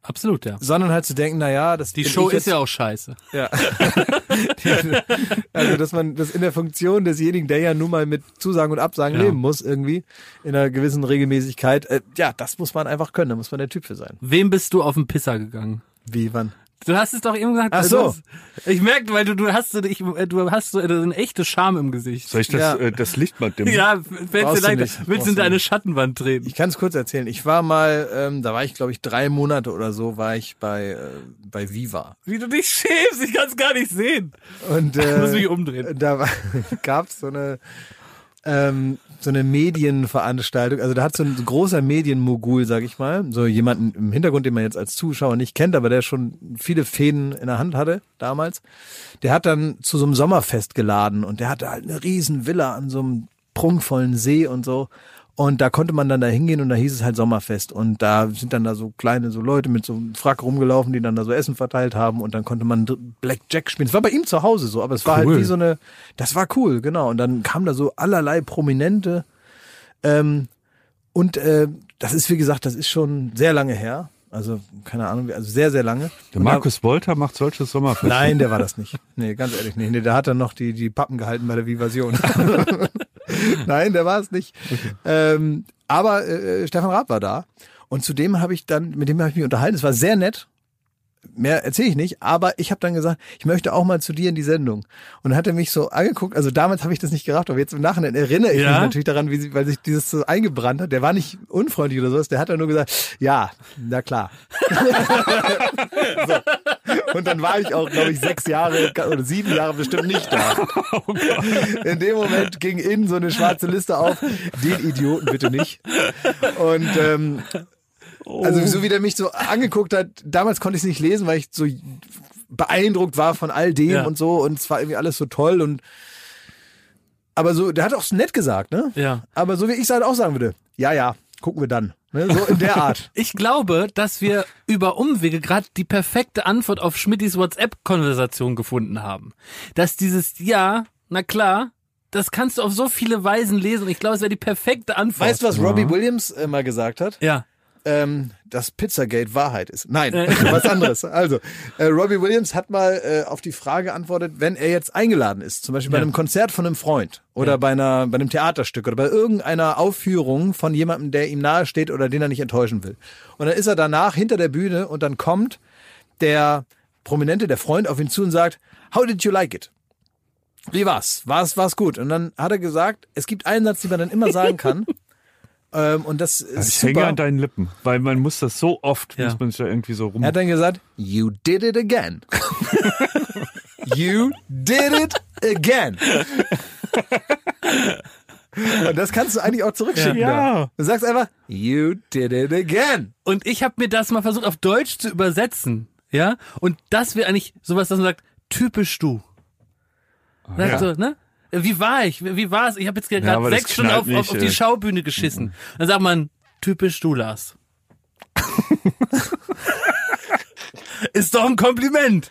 Absolut, ja. sondern halt zu denken, na ja, das Die Show ist ja auch scheiße. Ja. also, dass man das in der Funktion desjenigen, der ja nun mal mit Zusagen und Absagen Ja. leben muss, irgendwie, in einer gewissen Regelmäßigkeit, äh, ja, das muss man einfach können, da muss man der Typ für sein. Wem bist du auf den Pisser gegangen? Wie, wann? Du hast es doch eben gesagt. Ach so. hast- Ich merke, weil du, du hast so, ich, du hast so eine echte Scham im Gesicht. Soll ich das, Ja. äh, das Licht mal dimmen? Ja, fällt dir leichter. nicht. Willst du in deine. Schattenwand treten? Ich kann es kurz erzählen. Ich war mal, ähm, da war ich, glaube ich, drei Monate oder so, war ich bei, äh, bei Viva. Wie du dich schämst, ich kann es gar nicht sehen. Und Ich muss äh, mich umdrehen. da war, gab's so eine ähm, so eine Medienveranstaltung. Also da hat so ein großer Medienmogul, sag ich mal, so jemanden im Hintergrund, den man jetzt als Zuschauer nicht kennt, aber der schon viele Fäden in der Hand hatte damals. Der hat dann zu so einem Sommerfest geladen und der hatte halt eine riesen Villa an so einem prunkvollen See und so. Und da konnte man dann da hingehen und da hieß es halt Sommerfest. Und da sind dann da so kleine so Leute mit so einem Frack rumgelaufen, die dann da so Essen verteilt haben und dann konnte man Blackjack spielen. Es war bei ihm zu Hause so, aber es war Cool. halt wie so eine, das war cool, genau. Und dann kamen da so allerlei Prominente. Ähm, und äh, das ist, wie gesagt, das ist schon sehr lange her. Also, keine Ahnung, also sehr, sehr lange. Der Und Markus Wolter macht solche Sommerfeste. Nein, der war das nicht. Nee, ganz ehrlich nicht. Nee, der hat dann noch die, die Pappen gehalten bei der Vivasion. Nein, der war es nicht. Ähm, aber äh, Stefan Raab war da. Und zudem habe ich dann, mit dem habe ich mich unterhalten. Es war sehr nett. Mehr erzähle ich nicht, aber ich habe dann gesagt, ich möchte auch mal zu dir in die Sendung. Und dann hat er mich so angeguckt, also damals habe ich das nicht gerafft, aber jetzt im Nachhinein erinnere ich Ja? mich natürlich daran, wie sie, weil sich dieses so eingebrannt hat. Der war nicht unfreundlich oder sowas, der hat dann nur gesagt, ja, na klar. so. Und dann war ich auch, glaube ich, sechs Jahre oder sieben Jahre bestimmt nicht da. In dem Moment ging innen so eine schwarze Liste auf, den Idioten bitte nicht. Und ähm, also so wie der mich so angeguckt hat, damals konnte ich es nicht lesen, weil ich so beeindruckt war von all dem Ja. und so und es war irgendwie alles so toll und aber so, der hat auch nett gesagt, ne? Ja. Aber so wie ich es halt auch sagen würde, ja, ja, gucken wir dann. Ne? So in der Art. Ich glaube, dass wir über Umwege gerade die perfekte Antwort auf Schmidtis WhatsApp-Konversation gefunden haben. Dass dieses Ja, na klar, das kannst du auf so viele Weisen lesen und ich glaube, es wäre die perfekte Antwort. Weißt du, was Robbie Williams mal gesagt hat? Ja. Ähm, dass Pizzagate Wahrheit ist. Nein, was anderes. Also, äh, Robbie Williams hat mal äh, auf die Frage geantwortet, wenn er jetzt eingeladen ist, zum Beispiel bei Ja. einem Konzert von einem Freund oder bei einer bei einem Theaterstück oder bei irgendeiner Aufführung von jemandem, der ihm nahe steht oder den er nicht enttäuschen will. Und dann ist er danach hinter der Bühne und dann kommt der Prominente, der Freund auf ihn zu und sagt, How did you like it? Wie war's? War's, war's gut? Und dann hat er gesagt, es gibt einen Satz, den man dann immer sagen kann. ähm, und das ist Ich super. hänge an deinen Lippen, weil man muss das so oft, Ja. muss man sich da irgendwie so rum. Er hat dann gesagt, you did it again. you did it again. Und das kannst du eigentlich auch zurückschicken. Ja. da. Du sagst einfach, you did it again. Und ich habe mir das mal versucht auf Deutsch zu übersetzen. Ja. Und das wäre eigentlich sowas, dass man sagt, typisch du. Sagt ja. so, ne? Wie war ich? Wie war es? Ich habe jetzt Ja, gerade das sechs Stunden auf, nicht, auf die äh. Schaubühne geschissen. Dann sagt man, typisch du, Lars. Ist doch ein Kompliment.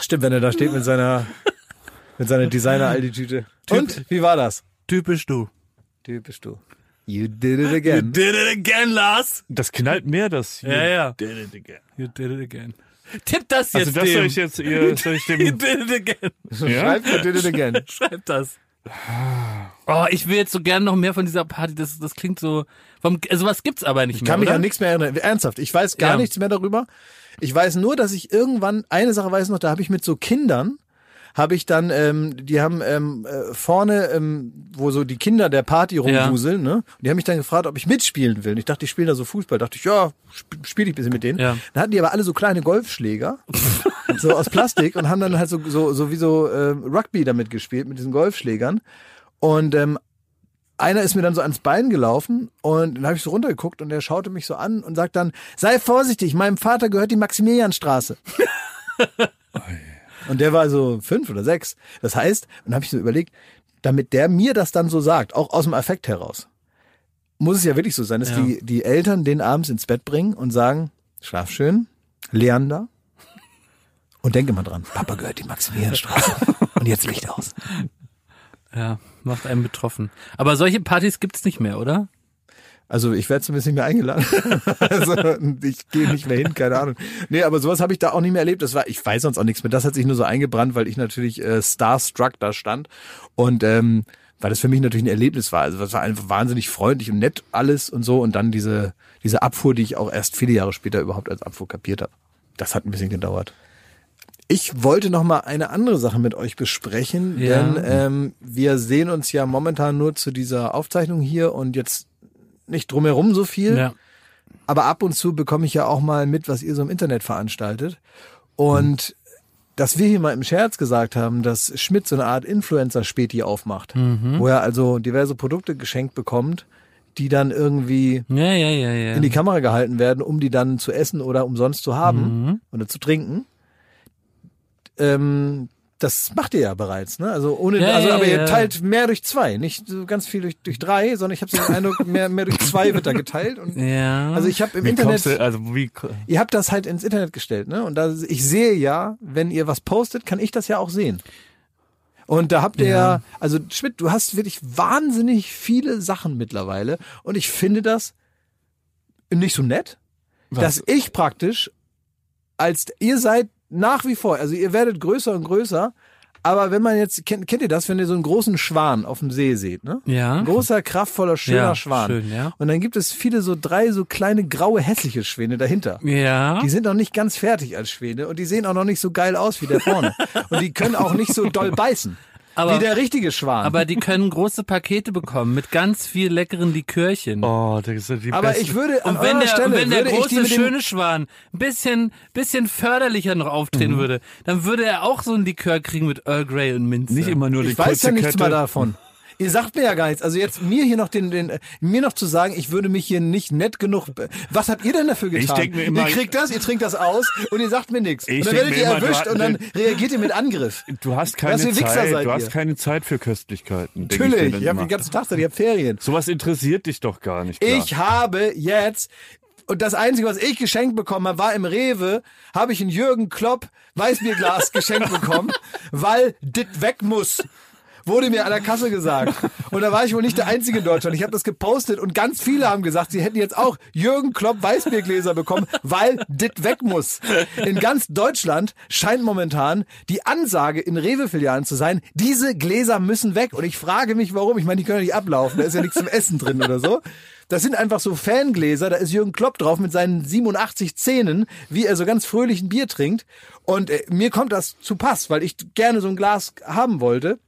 Stimmt, wenn er da steht mit seiner, Mit seiner Designer-Aldi-Tüte. Und, wie war das? Typisch du. Typisch du. You did it again. Did it again, Lars. Das knallt mehr, das hier. Ja, ja. Did it again. You did it again. Tipp das jetzt Also das dem. soll ich jetzt, ihr, soll ich dem, did it again. ja? Schreib you did it again. Schreib das. Oh, ich will jetzt so gern noch mehr von dieser Party. Das, das klingt so. Vom, also was gibt's aber nicht Ich mehr. kann mich oder? an nichts mehr erinnern. Ernsthaft, ich weiß gar Ja. nichts mehr darüber. Ich weiß nur, dass ich irgendwann, eine Sache weiß ich noch, da habe ich mit so Kindern, habe ich dann, ähm, die haben ähm, äh, vorne, ähm, wo so die Kinder der Party rumwuseln, ne? Und die haben mich dann gefragt, ob ich mitspielen will. Und ich dachte, die spielen da so Fußball. dachte ich, ja, sp spiele ich ein bisschen mit denen. Ja. Dann hatten die aber alle so kleine Golfschläger, so aus Plastik und haben dann halt so, so, so wie so äh, Rugby damit gespielt, mit diesen Golfschlägern. Und ähm, einer ist mir dann so ans Bein gelaufen und dann habe ich so runtergeguckt und der schaute mich so an und sagt dann, sei vorsichtig, meinem Vater gehört die Maximilianstraße. und der war so fünf oder sechs. Das heißt, und dann habe ich so überlegt, damit der mir das dann so sagt, auch aus dem Affekt heraus, muss es ja wirklich so sein, dass Ja. die, die Eltern den abends ins Bett bringen und sagen, schlaf schön, Leander. Und denke mal dran, Papa gehört die Maximilianstraße. und jetzt Licht aus. Ja, macht einen betroffen. Aber solche Partys gibt's nicht mehr, oder? Also ich werde zumindest nicht mehr eingeladen. also ich gehe nicht mehr hin, keine Ahnung. Nee, aber sowas habe ich da auch nicht mehr erlebt. Das war, ich weiß sonst auch nichts mehr. Das hat sich nur so eingebrannt, weil ich natürlich äh, starstruck da stand. Und ähm, weil das für mich natürlich ein Erlebnis war. Also das war einfach wahnsinnig freundlich und nett alles und so. Und dann diese, diese Abfuhr, die ich auch erst viele Jahre später überhaupt als Abfuhr kapiert habe. Das hat ein bisschen gedauert. Ich wollte noch mal eine andere Sache mit euch besprechen, Ja. denn ähm, wir sehen uns ja momentan nur zu dieser Aufzeichnung hier und jetzt nicht drumherum so viel. Ja. Aber ab und zu bekomme ich ja auch mal mit, was ihr so im Internet veranstaltet. Und dass wir hier mal im Scherz gesagt haben, dass Schmidt so eine Art Influencer-Späti aufmacht, wo er also diverse Produkte geschenkt bekommt, die dann irgendwie Ja, ja, in die Kamera gehalten werden, um die dann zu essen oder umsonst zu haben oder zu trinken. Ähm, das macht ihr ja bereits, ne? Also ohne, Ja, also ja, aber ihr ja. teilt mehr durch zwei, nicht so ganz viel durch, durch drei, sondern ich habe so den Eindruck, mehr, mehr durch zwei wird da geteilt. Und ja. also ich habe im Wie Internet, du, also wie, ihr habt das halt ins Internet gestellt, ne? Und da, ich sehe ja, wenn ihr was postet, kann ich das ja auch sehen. Und da habt ihr ja, Ja. also Schmidt, du hast wirklich wahnsinnig viele Sachen mittlerweile und ich finde das nicht so nett, dass ich praktisch als ihr seid nach wie vor, also ihr werdet größer und größer, aber wenn man jetzt kennt, kennt ihr das, wenn ihr so einen großen Schwan auf dem See seht, ne? Ja. Ein großer, kraftvoller, schöner Ja, Schwan. schön, ja. Und dann gibt es viele so drei so kleine graue hässliche Schwäne dahinter. ja. Die sind noch nicht ganz fertig als Schwäne und die sehen auch noch nicht so geil aus wie der vorne. und die können auch nicht so doll beißen. Aber- wie der richtige Schwan. aber die können große Pakete bekommen mit ganz viel leckeren Likörchen. oh, das sind die Aber besten. ich würde an Und wenn der, Stelle und wenn der ich große schöne Schwan ein bisschen, bisschen förderlicher noch Mhm. auftreten würde, dann würde er auch so ein Likör kriegen mit Earl Grey und Minze. nicht immer nur die ich weiß ja nichts Kette. mal davon. Ihr sagt mir ja gar nichts. Also jetzt mir hier noch den, den mir noch zu sagen, ich würde mich hier nicht nett genug. Was habt ihr denn dafür getan? Ich denk mir immer- ihr kriegt das, ihr trinkt das aus und ihr sagt mir nichts. Ich Und dann werdet ihr immer, erwischt und dann reagiert ihr mit Angriff. Du hast keine Zeit, du hast keine Zeit für Köstlichkeiten. ich Natürlich, dann ich habe den ganzen Tag Zeit, ich habe Ferien. Sowas interessiert dich doch gar nicht. Klar. Ich habe jetzt und das Einzige, was ich geschenkt bekommen habe, war im Rewe, habe ich ein Jürgen Klopp Weißbierglas geschenkt bekommen, weil dit weg muss. Wurde mir an der Kasse gesagt. Und da war ich wohl nicht der Einzige in Deutschland. Ich habe das gepostet und ganz viele haben gesagt, sie hätten jetzt auch Jürgen Klopp Weißbiergläser bekommen, weil dit weg muss. In ganz Deutschland scheint momentan die Ansage in Rewe-Filialen zu sein, diese Gläser müssen weg. Und ich frage mich, warum. Ich meine, die können ja nicht ablaufen. Da ist ja nichts zum Essen drin oder so. Das sind einfach so Fangläser, da ist Jürgen Klopp drauf mit seinen 87 Zähnen, wie er so ganz fröhlich ein Bier trinkt. Und äh, mir kommt das zu Pass, weil ich gerne so ein Glas haben wollte.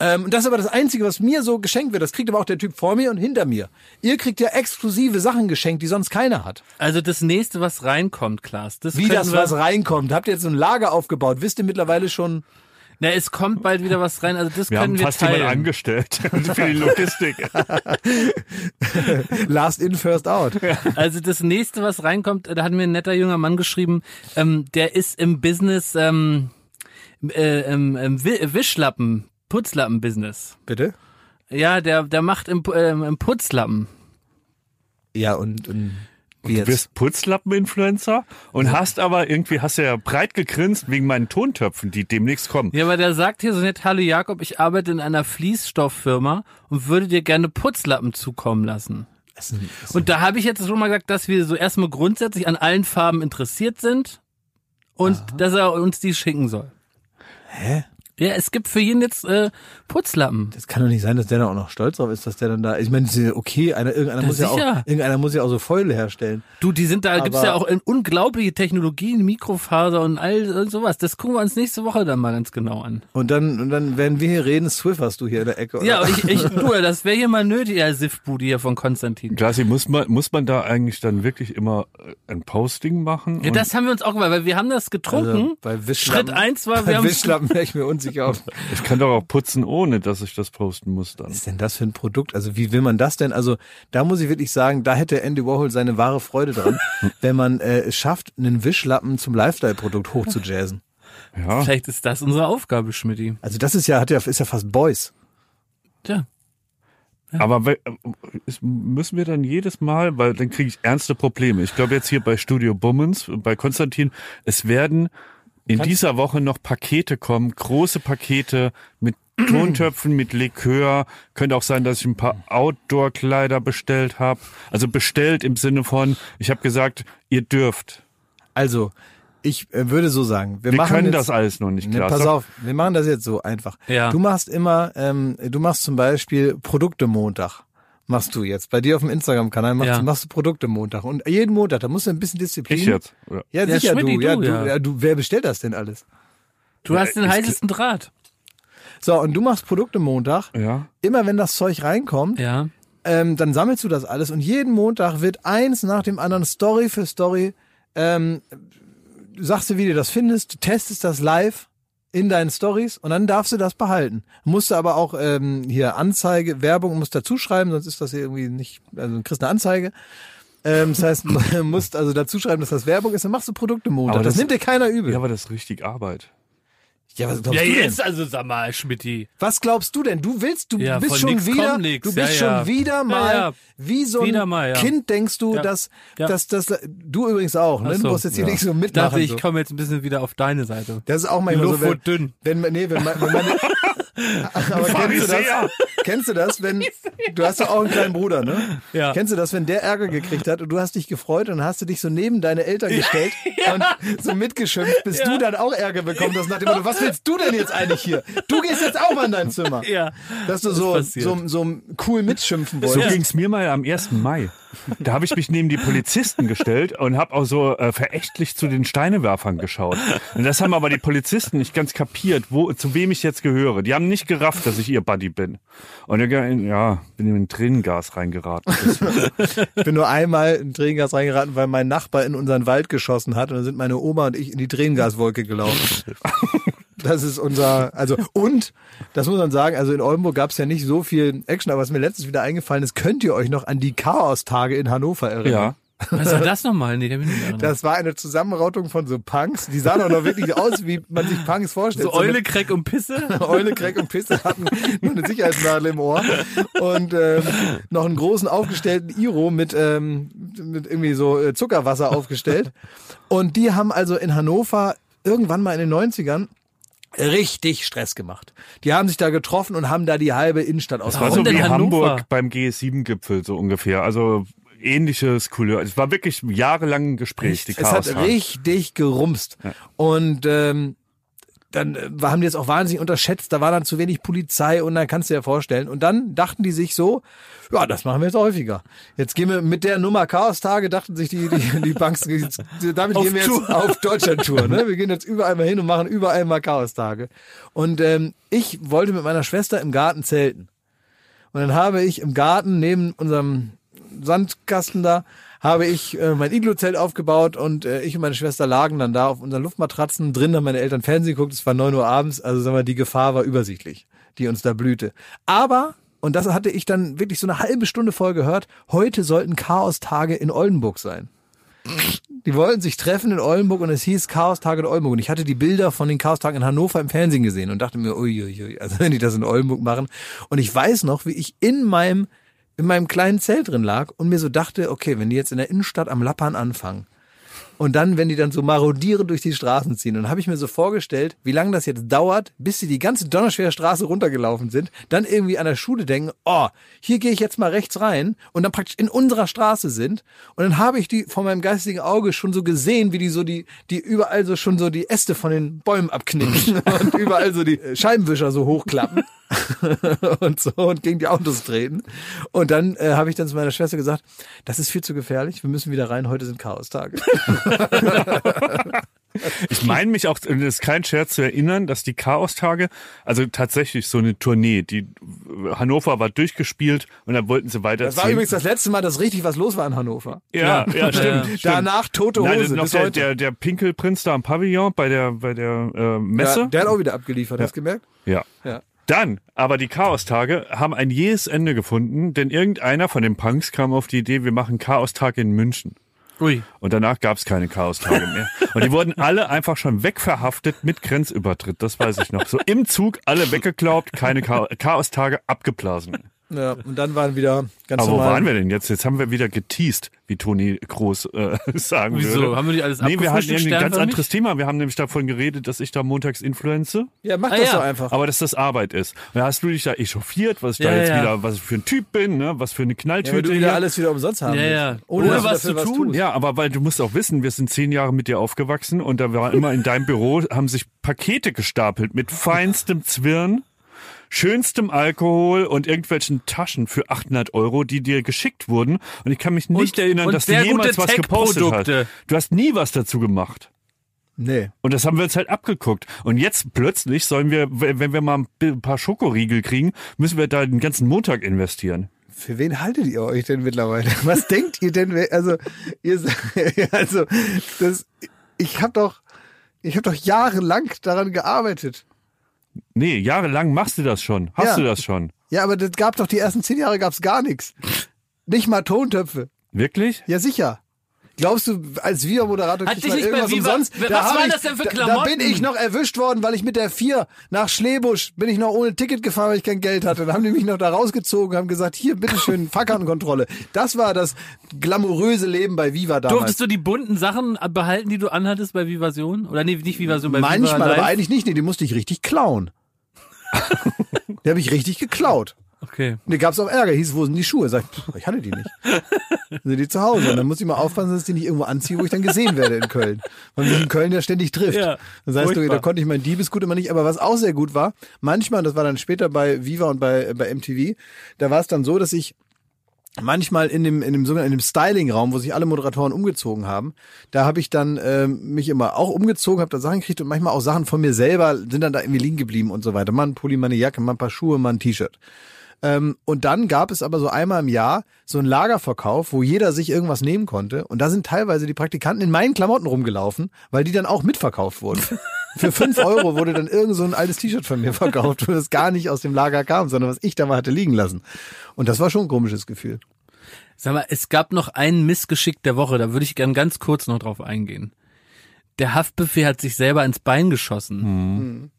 Ähm, und das ist aber das Einzige, was mir so geschenkt wird. Das kriegt aber auch der Typ vor mir und hinter mir. Ihr kriegt ja exklusive Sachen geschenkt, die sonst keiner hat. Also das nächste, was reinkommt, Klaas, das Wie das was reinkommt. Habt ihr jetzt so ein Lager aufgebaut? Wisst ihr mittlerweile schon? Na, es kommt bald wieder was rein. Also das wir können haben wir fast jemand teilen. angestellt für die Logistik. Last in, first out. Also das nächste, was reinkommt, da hat mir ein netter junger Mann geschrieben, ähm, der ist im Business, ähm, äh, Wi- Wischlappen, Putzlappen-Business. Bitte? Ja, der, der macht im, ähm, im Putzlappen. Ja, und, und Wie Du jetzt? bist Putzlappen-Influencer und hast aber irgendwie, hast ja breit gegrinst wegen meinen Tontöpfen, die demnächst kommen. Ja, aber der sagt hier so nett, hallo Jakob, ich arbeite in einer Fließstofffirma und würde dir gerne Putzlappen zukommen lassen. Das ist ein- das ist Und da habe ich jetzt schon mal gesagt, dass wir so erstmal grundsätzlich an allen Farben interessiert sind und dass er uns die schicken soll. Hä? Ja, es gibt für jeden jetzt äh, Putzlappen. Das kann doch nicht sein, dass der da auch noch stolz drauf ist, dass der dann da. Ich meine, okay, einer, irgendeiner muss ja auch, irgendeiner muss ja auch so Fäule herstellen. Du, die sind da, gibt's Aber- ja auch in unglaubliche Technologien, Mikrofaser und all irgend sowas. Das gucken wir uns nächste Woche dann mal ganz genau an. Und dann, und dann werden wir hier reden, Swifferst du hier in der Ecke. Oder? Ja, ich, ich, du, das wäre hier mal nötig, ja, Siffbude hier von Konstantin. Glasi, muss man, muss man da eigentlich dann wirklich immer äh, ein Posting machen? Ja, Und- das haben wir uns auch gemacht, weil wir haben das getrunken. Also, bei Wischlappen, Schritt eins war, wir bei haben Wischlappen wäre ich mir unsicher auf. ich kann doch auch putzen, ohne dass ich das posten muss dann. Was ist denn das für ein Produkt? Also wie will man das denn? Also da muss ich wirklich sagen, da hätte Andy Warhol seine wahre Freude dran, wenn man äh, es schafft, einen Wischlappen zum Lifestyle-Produkt hochzujazzen. Ja. Vielleicht ist das unsere Aufgabe, Schmidti. Also das ist ja, hat ja, ist ja fast Boys. Tja. Aber we- äh, müssen wir dann jedes Mal, weil dann kriege ich ernste Probleme. Ich glaube jetzt hier bei Studio Bummens, bei Konstantin, es werden in dieser Woche noch Pakete kommen, große Pakete mit Tontöpfen, mit Likör. Könnte auch sein, dass ich ein paar Outdoor-Kleider bestellt habe. Also bestellt im Sinne von, ich habe gesagt, ihr dürft. Also ich äh, würde so sagen, wir, Wir machen können jetzt, das alles noch nicht Ne, klar. pass Sag- auf, wir machen das jetzt so einfach. Ja. Du machst immer, ähm, du machst zum Beispiel Produkte Montag. Machst du jetzt. Bei dir auf dem Instagram-Kanal machst, Ja. du, machst du Produkte Montag. Und jeden Montag, da musst du ein bisschen Disziplin. Ich jetzt. Oder? Ja, Ja, sicher, du. Ja, du, du, ja. ja, du. Wer bestellt das denn alles? Du hast den heißesten Draht. So, und du machst Produkte Montag. Ja. Immer wenn das Zeug reinkommt, Ja. ähm, dann sammelst du das alles und jeden Montag wird eins nach dem anderen Story für Story, ähm, sagst du, wie du das findest, testest das live in deinen Stories und dann darfst du das behalten. Musst du aber auch ähm, hier Anzeige, Werbung musst dazu schreiben, sonst ist das hier irgendwie nicht, also du kriegst eine Anzeige. Ähm, das heißt, du musst also dazu schreiben, dass das Werbung ist, dann machst du Produkte Montag. Das, das- nimmt dir keiner übel. Ja, aber das ist richtig Arbeit. Ja, was glaubst Ja, du denn? jetzt also sag mal, Schmidti. Was glaubst du denn? Du willst, du Ja, bist schon wieder, du bist Ja, schon wieder mal wie so ein mal. Kind denkst du, dass, Ja. dass, dass, du übrigens auch, ne? Du musst jetzt hier nicht so Ich mitmachen. dachte, ich so. komme jetzt ein bisschen wieder auf deine Seite. Das ist auch Luft so, wenn, dünn. wenn, nee, wenn, wenn meine, aber kennst du das? Kennst du das, wenn, du hast doch auch einen kleinen Bruder, ne? Ja. Kennst du das, wenn der Ärger gekriegt hat und du hast dich gefreut und hast du dich so neben deine Eltern gestellt und so mitgeschimpft, bis du dann auch Ärger bekommen hast nach dem Motto, was willst du denn jetzt eigentlich hier? Du gehst jetzt auch mal in dein Zimmer. Ja. Dass du Das so, so, so cool mitschimpfen So wolltest. ging's mir mal am 1. Mai. Da habe ich mich neben die Polizisten gestellt und habe auch so äh, verächtlich zu den Steinewerfern geschaut. Und das haben aber die Polizisten nicht ganz kapiert, wo, zu wem ich jetzt gehöre. Die haben nicht gerafft, dass ich ihr Buddy bin. Und ich, ja, bin in Tränengas reingeraten. Ich bin nur einmal in Tränengas reingeraten, weil mein Nachbar in unseren Wald geschossen hat und dann sind meine Oma und ich in die Tränengaswolke gelaufen. Das ist unser, also und, das muss man sagen, also in Oldenburg gab es ja nicht so viel Action, aber was mir letztens wieder eingefallen ist, könnt ihr euch noch an die Chaos-Tage in Hannover erinnern? Ja. Was war das nochmal? Nee, der bin ich nicht. Das war eine Zusammenrautung von so Punks, die sahen auch noch wirklich aus, wie man sich Punks vorstellt. So Eule, Kreck und Pisse? Eule, Kreck und Pisse hatten nur eine Sicherheitsnadel im Ohr und ähm, noch einen großen aufgestellten Iro mit, ähm, mit irgendwie so äh, Zuckerwasser aufgestellt. Und die haben also in Hannover irgendwann mal in den 90ern richtig Stress gemacht. Die haben sich da getroffen und haben da die halbe Innenstadt Das war so wie Hannover? Hamburg beim G7-Gipfel so ungefähr. Also ähnliches Couleur. Es war wirklich jahrelang ein Gespräch, die es hat richtig gerumst. Und ähm, dann äh, haben die es auch wahnsinnig unterschätzt, da war dann zu wenig Polizei und dann kannst du dir vorstellen. Und dann dachten die sich so, ja, das machen wir jetzt häufiger. Jetzt gehen wir mit der Nummer Chaos-Tage, dachten sich die, die, die Banks, jetzt, damit Auf gehen wir jetzt Tour. auf Deutschland-Tour. Ne? Wir gehen jetzt überall mal hin und machen überall mal Chaos-Tage. Und ähm, ich wollte mit meiner Schwester im Garten zelten. Und dann habe ich im Garten neben unserem Sandkasten da, habe ich äh, mein Iglu-Zelt aufgebaut und äh, ich und meine Schwester lagen dann da auf unseren Luftmatratzen. Drin haben meine Eltern Fernsehen geguckt, es war neun Uhr abends, also sagen wir, die Gefahr war übersichtlich, die uns da blühte. Aber, und das hatte ich dann wirklich so eine halbe Stunde voll gehört, heute sollten Chaos-Tage in Oldenburg sein. Die wollten sich treffen in Oldenburg und es hieß Chaos-Tage in Oldenburg. Und ich hatte die Bilder von den Chaos-Tagen in Hannover im Fernsehen gesehen und dachte mir, uiuiui, also wenn die das in Oldenburg machen. Und ich weiß noch, wie ich in meinem in meinem kleinen Zelt drin lag und mir so dachte, okay, wenn die jetzt in der Innenstadt am Lappern anfangen und dann, wenn die dann so marodierend durch die Straßen ziehen, dann habe ich mir so vorgestellt, wie lange das jetzt dauert, bis sie die ganze Donnerschwere Straße runtergelaufen sind, dann irgendwie an der Schule denken, oh, hier gehe ich jetzt mal rechts rein und dann praktisch in unserer Straße sind und dann habe ich die vor meinem geistigen Auge schon so gesehen, wie die so die, die überall so schon so die Äste von den Bäumen abknicken und überall so die Scheibenwischer so hochklappen. und so und gegen die Autos treten. Und dann äh, habe ich dann zu meiner Schwester gesagt, das ist viel zu gefährlich, wir müssen wieder rein, heute sind Chaostage. Ich meine mich auch, das ist kein Scherz zu erinnern, dass die Chaostage, also tatsächlich so eine Tournee, die Hannover war durchgespielt und dann wollten sie weiterziehen. Das war übrigens das letzte Mal, dass richtig was los war in Hannover. ja, ja, stimmt. stimmt. Danach tote Hose. Nein, noch der, der, der Pinkelprinz da am Pavillon bei der, bei der äh, Messe. ja, der hat auch wieder abgeliefert, hast du gemerkt? Ja. Ja. Dann, aber die Chaostage haben ein jähes Ende gefunden, denn irgendeiner von den Punks kam auf die Idee, wir machen Chaostag in München. Ui. Und danach gab es keine Chaostage mehr. Und die wurden alle einfach schon wegverhaftet mit Grenzübertritt, das weiß ich noch. So im Zug alle weggeklaubt, keine Cha Chaostage abgeblasen. Ja, und dann waren wieder ganz Aber wo normal. waren wir denn jetzt? Jetzt haben wir wieder geteased, wie Toni Groß äh, sagen Wieso? würde. Haben wir nicht alles Nee, wir hatten ein ganz anderes Thema. Wir haben nämlich davon geredet, dass ich da montags influenze. Ja, mach Ah, das ja. doch einfach. Aber dass das Arbeit ist. Und da hast du dich da echauffiert, was ich da Ja, jetzt ja. wieder, was ich für ein Typ bin, ne? was für eine ja, weil Knalltüte du wieder hier. alles wieder umsonst haben Ja, ja. Ohne, Ohne was zu tun. Ja, aber weil du musst auch wissen, wir sind zehn Jahre mit dir aufgewachsen und da war immer in deinem Büro, haben sich Pakete gestapelt mit feinstem Zwirn, schönstem Alkohol und irgendwelchen Taschen für 800 Euro, die dir geschickt wurden. Und ich kann mich nicht Und- erinnern, und dass du jemals was gepostet hast. Du hast nie was dazu gemacht. Nee. Und das haben wir uns halt abgeguckt. Und jetzt plötzlich sollen wir, wenn wir mal ein paar Schokoriegel kriegen, müssen wir da den ganzen Montag investieren. Für wen haltet ihr euch denn mittlerweile? Was denkt ihr denn? Also, ihr, also, das, ich habe doch, ich habe doch jahrelang daran gearbeitet. Nee, jahrelang machst du das schon. Hast Ja. du das schon? Ja, aber das gab doch die ersten zehn Jahre gab's gar nichts. Nicht mal Tontöpfe. Wirklich? Ja, sicher. Glaubst du, als Videomoderator Hat kriegt man nicht irgendwas Viva- umsonst? Was hab waren ich, das denn für da, da Klamotten? bin ich noch erwischt worden, weil ich mit der 4 nach Schlebusch bin ich noch ohne Ticket gefahren, weil ich kein Geld hatte. Dann haben die mich noch da rausgezogen, haben gesagt, hier, bitteschön, Fahrkartenkontrolle. Das war das glamouröse Leben bei Viva damals. Durftest du die bunten Sachen behalten, die du anhattest bei Vivasion? Oder nee, nicht Vivasion, bei Viva Manchmal, Live? aber eigentlich nicht. Nee, die musste ich richtig klauen. die habe ich richtig geklaut. Okay. Und da gab's auch Ärger. Hieß, wo sind die Schuhe? Sag ich, ich hatte die nicht. Dann sind die zu Hause. Und dann muss ich mal aufpassen, dass ich die nicht irgendwo anziehe, wo ich dann gesehen werde in Köln. Weil mich in Köln ja ständig trifft. Ja, das heißt, du, furchtbar. da konnte ich mein Diebesgut immer nicht. Aber was auch sehr gut war, manchmal, und das war dann später bei Viva und bei, bei MTV, da war es dann so, dass ich manchmal in dem in dem sogenannten in dem Styling-Raum, wo sich alle Moderatoren umgezogen haben, da habe ich dann ähm, mich immer auch umgezogen, habe da Sachen gekriegt und manchmal auch Sachen von mir selber sind dann da irgendwie liegen geblieben und so weiter. Mal ein Pulli, mal eine Jacke, mal ein paar Schuhe, mal ein T-Shirt. Ähm, und dann gab es aber so einmal im Jahr so einen Lagerverkauf, wo jeder sich irgendwas nehmen konnte. Und da sind teilweise die Praktikanten in meinen Klamotten rumgelaufen, weil die dann auch mitverkauft wurden. Für fünf Euro wurde dann irgend so ein altes T-Shirt von mir verkauft, wo das gar nicht aus dem Lager kam, sondern was ich da mal hatte liegen lassen. Und das war schon ein komisches Gefühl. Sag mal, es gab noch ein Missgeschick der Woche, da würde ich gern ganz kurz noch drauf eingehen. Der Haftbefehl hat sich selber ins Bein geschossen.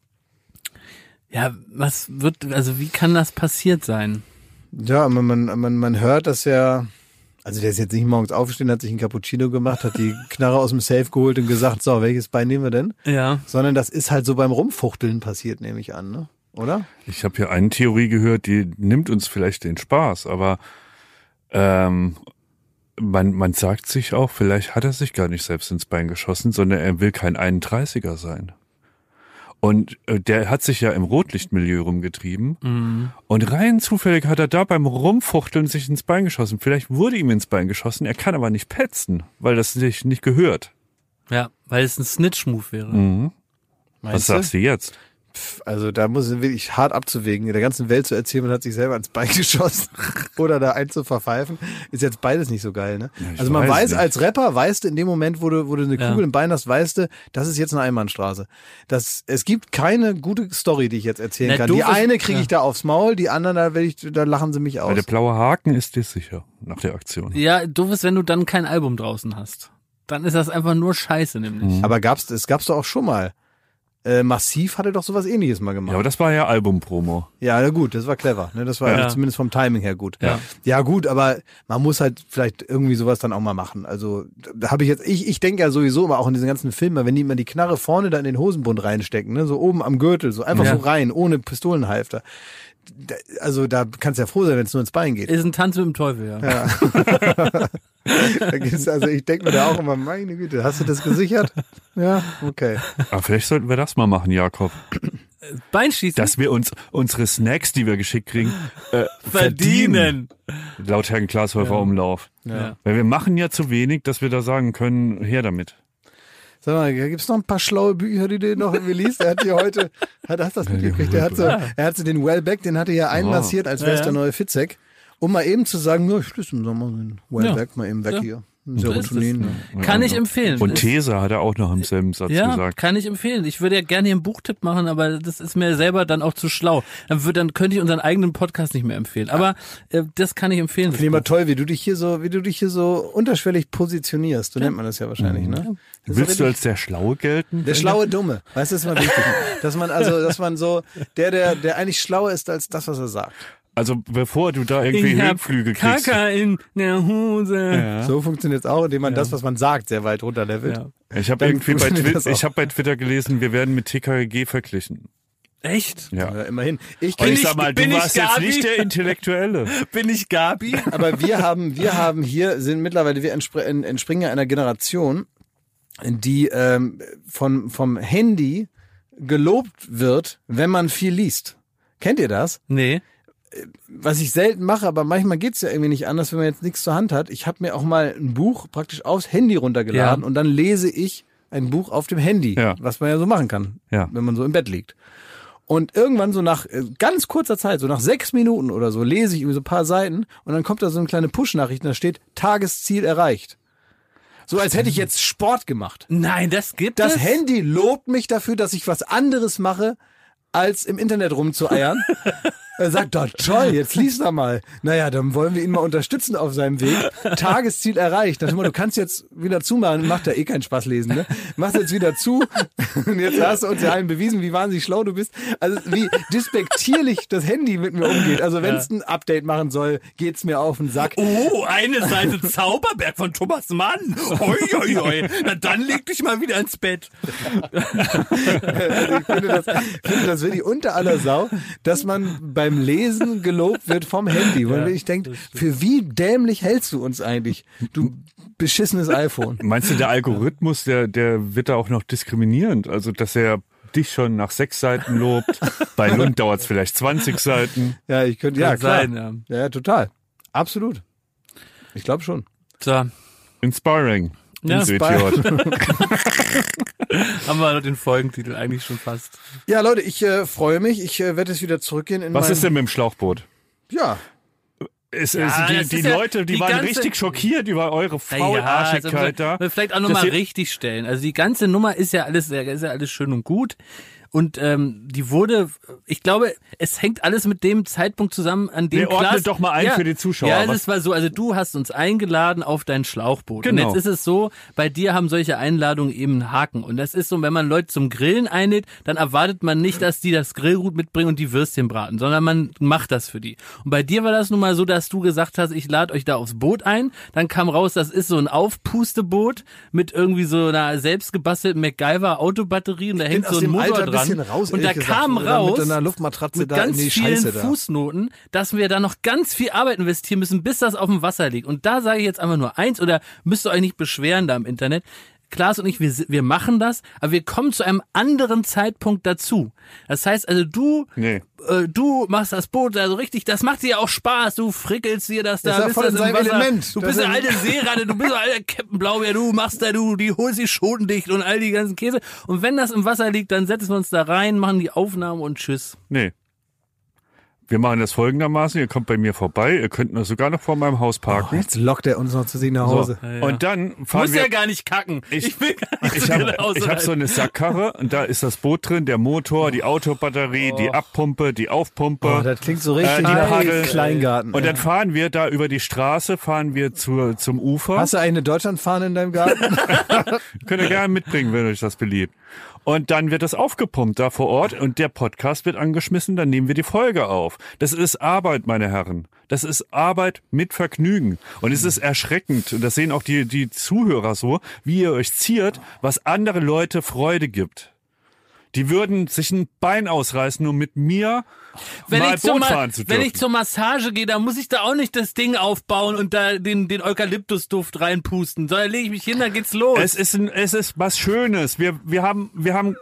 Ja, was wird, also wie kann das passiert sein? Ja, man, man, man, man hört, dass er, also der ist jetzt nicht morgens aufgestanden, hat sich einen Cappuccino gemacht, hat die Knarre aus dem Safe geholt und gesagt, so, welches Bein nehmen wir denn? Ja. Sondern das ist halt so beim Rumfuchteln passiert, nehme ich an, ne? Oder? Ich habe hier eine Theorie gehört, die nimmt uns vielleicht den Spaß, aber ähm, man, man sagt sich auch, vielleicht hat er sich gar nicht selbst ins Bein geschossen, sondern er will kein 31er sein. Und äh, der hat sich ja im Rotlichtmilieu rumgetrieben. Und rein zufällig hat er da beim Rumfuchteln sich ins Bein geschossen. Vielleicht wurde ihm ins Bein geschossen, er kann aber nicht petzen, weil das sich nicht gehört. Ja, weil es ein Snitch-Move wäre. Mhm. Was sagst du jetzt? Also da muss es wirklich hart abzuwägen, der ganzen Welt zu erzählen, man hat sich selber ins Bein geschossen oder da einen zu verpfeifen, ist jetzt beides nicht so geil, ne? ich also man weiß weiß, als Rapper, weißt du, in dem Moment, wo du, wo du eine Ja. Kugel im Bein hast, weißt du, das ist jetzt eine Einbahnstraße. Das, es gibt keine gute Story, die ich jetzt erzählen Na, kann. Die eine kriege ja. ich da aufs Maul, die anderen, da, werd ich, da lachen sie mich aus. Weil der blaue Haken ist dir sicher nach der Aktion. Ja, doof ist, wenn du dann kein Album draußen hast. Dann ist das einfach nur Scheiße, nämlich. Aber gab's, es gab's doch auch schon mal. Äh, Massiv hatte doch sowas ähnliches mal Ja, gemacht. aber das war ja Albumpromo. Ja, na gut, das war clever. Ne? Das war Ja. zumindest vom Timing her gut. Ja. ja, gut, aber man muss halt vielleicht irgendwie sowas dann auch mal machen. Also da habe ich jetzt, ich, ich denke ja sowieso immer auch in diesen ganzen Filmen, wenn die immer die Knarre vorne da in den Hosenbund reinstecken, ne? so oben am Gürtel, so einfach Ja. so rein, ohne Pistolenhalfter. Da, also da kannst du ja froh sein, wenn es nur ins Bein geht. Ist ein Tanz mit dem Teufel, ja. Gibt's, also ich denke mir da auch immer, meine Güte, hast du das gesichert? Ja, okay. Aber vielleicht sollten wir das mal machen, Jakob. Beinschießen. Dass wir uns unsere Snacks, die wir geschickt kriegen, äh, verdienen. verdienen. Laut Herrn Glashäufer Umlauf. Ja. Weil wir machen ja zu wenig, dass wir da sagen können, her damit. Sag mal, gibt's noch ein paar schlaue Bücher, die du noch irgendwie liest? Er hat hier heute, hat, hast du das mitgekriegt? Er hat so, er hat so den Wellbeck, den hat er hier einmassiert, als wäre es Ja, ja. der neue Fitzek, um mal eben zu sagen, ja, ich schließe im Sommer den Wellbeck mal eben weg Ja. hier. Serotonin. es. Kann ich empfehlen. Und These hat er auch noch im selben Satz ja, gesagt. kann ich empfehlen. Ich würde ja gerne hier einen Buchtipp machen, aber das ist mir selber dann auch zu schlau. Dann, würd, dann könnte ich unseren eigenen Podcast nicht mehr empfehlen. Aber äh, das kann ich empfehlen. Finde ich immer toll, wie du dich hier so, wie du dich hier so unterschwellig positionierst. So nennt man das ja wahrscheinlich, ne? Das Willst du als der Schlaue gelten? Der schlaue Dumme. Weißt du, das ist mal wichtig. Dass man also, dass man so, der, der, der eigentlich schlauer ist als das, was er sagt. Also bevor du da irgendwie ich hab Höhenflüge kriegst. Kaka in der Hose. So funktioniert es auch, indem man das, was man sagt, sehr weit runterlevelt. Ja. Ich habe irgendwie bei auch. ich habe bei Twitter gelesen, wir werden mit TKG verglichen. Echt? Ja. Ja, immerhin. Ich, Und ich ich- sag mal, du bin ich warst jetzt nicht der Intellektuelle. Bin ich Gabi? aber wir haben, wir haben hier, sind mittlerweile, wir entspr en- entspringen ja einer Generation, die ähm, von, vom Handy gelobt wird, wenn man viel liest. Kennt ihr das? Nee. Was ich selten mache, aber manchmal geht's ja irgendwie nicht anders, wenn man jetzt nichts zur Hand hat. Ich habe mir auch mal ein Buch praktisch aufs Handy runtergeladen Ja. und dann lese ich ein Buch auf dem Handy, Ja. was man ja so machen kann, Ja. wenn man so im Bett liegt. Und irgendwann so nach äh, ganz kurzer Zeit, so nach sechs Minuten oder so, lese ich irgendwie so ein paar Seiten und dann kommt da so eine kleine Push-Nachricht und da steht Tagesziel erreicht. So als hätte ich jetzt Sport gemacht. Nein, das gibt Das es. Handy lobt mich dafür, dass ich was anderes mache, als im Internet rumzueiern. Er sagt, doch toll, jetzt lies da mal. Naja, dann wollen wir ihn mal unterstützen auf seinem Weg. Tagesziel erreicht. Das immer, du kannst jetzt wieder zumachen, macht ja eh keinen Spaß lesen, ne? Machst jetzt wieder zu. Und jetzt hast du uns ja allen bewiesen, wie wahnsinnig schlau du bist. Also wie despektierlich das Handy mit mir umgeht. Also wenn es ein Update machen soll, geht's mir auf den Sack. Oh, eine Seite Zauberberg von Thomas Mann. Hoi, hoi, hoi. Na dann leg dich mal wieder ins Bett. Also ich finde das, finde das wirklich unter aller Sau, dass man beim Lesen gelobt wird vom Handy. Weil ich denke, für wie dämlich hältst du uns eigentlich? Du beschissenes iPhone. Meinst du, der Algorithmus, der, der wird da auch noch diskriminierend? Also, dass er dich schon nach sechs Seiten lobt. Bei Lund dauert es vielleicht 20 Seiten. Ja, ich könnte, ja, klar. sein, ja. ja. total. Absolut. Ich glaube schon. So, Inspiring. Ja, Du Idiot. haben wir den Folgentitel eigentlich schon fast. Ja, Leute, ich äh, freue mich. Ich äh, werde jetzt wieder zurückgehen in Was mein, ist denn mit dem Schlauchboot? Ja, Es, Ja, es, die die ja Leute, die, die waren ganze- richtig schockiert über eure Faularschigkeit also, da. Vielleicht auch nochmal richtig stellen. Also die ganze Nummer ist ja alles, ist ja alles schön und gut. Und ähm, die wurde, ich glaube, es hängt alles mit dem Zeitpunkt zusammen, an dem ordne Klaas- doch mal ein ja, für die Zuschauer. Ja, es war so, also du hast uns eingeladen auf dein Schlauchboot. Genau. Und jetzt ist es so, bei dir haben solche Einladungen eben einen Haken. Und das ist so, wenn man Leute zum Grillen einlädt, dann erwartet man nicht, dass die das Grillgut mitbringen und die Würstchen braten, sondern man macht das für die. Und bei dir war das nun mal so, dass du gesagt hast, ich lade euch da aufs Boot ein. Dann kam raus, das ist so ein Aufpusteboot mit irgendwie so einer selbstgebastelten MacGyver-Autobatterie und da hängt so ein Motor dran. Bisschen raus, und da gesagt, kam da raus mit einer Luftmatratze mit da ganz vielen Scheiße da. Fußnoten, dass wir da noch ganz viel Arbeit investieren müssen, bis das auf dem Wasser liegt. Und da sage ich jetzt einfach nur eins, oder müsst ihr euch nicht beschweren da im Internet. Klaas und ich, wir, wir machen das, aber wir kommen zu einem anderen Zeitpunkt dazu. Das heißt also, du, Nee. äh, du machst das Boot also richtig, das macht dir auch Spaß, du frickelst dir das da, ist ja bist voll das in. Element. Du Das bist ist- eine alte Seeratte, du bist ein alter Captain Blaubeer, du machst da, du, die holst die Schoten dicht und all die ganzen Käse. Und wenn das im Wasser liegt, dann setzen wir uns da rein, machen die Aufnahmen und tschüss. Nee. Wir machen das folgendermaßen, ihr kommt bei mir vorbei, ihr könnt nur sogar noch vor meinem Haus parken. Jetzt lockt er uns noch zu sich nach Hause. so. Und dann fahren Muss wir ja gar nicht kacken. Ich, will gar nicht ich habe nach Hause hab so eine Sackkarre und da ist das Boot drin, der Motor, die Autobatterie, die Abpumpe, die Aufpumpe. Oh, das klingt so richtig äh, Paddel. Kleingarten. Und dann fahren wir da über die Straße, fahren wir zur, zum Ufer. Hast du eigentlich eine Deutschlandfahne in deinem Garten? Könnt ihr gerne mitbringen, wenn euch das beliebt. Und dann wird das aufgepumpt da vor Ort und der Podcast wird angeschmissen, dann nehmen wir die Folge auf. Das ist Arbeit, meine Herren. Das ist Arbeit mit Vergnügen. Und es ist erschreckend, und das sehen auch die, die Zuhörer so, wie ihr euch ziert, was andere Leute Freude gibt. Die würden sich ein Bein ausreißen, um mit mir wenn mal Boot fahren zu wenn dürfen. ich zur Massage gehe, dann muss ich da auch nicht das Ding aufbauen und da den, den Eukalyptusduft reinpusten, sondern lege ich mich hin, dann geht's los. Es ist, ein, es ist was Schönes. Wir, wir haben, wir haben,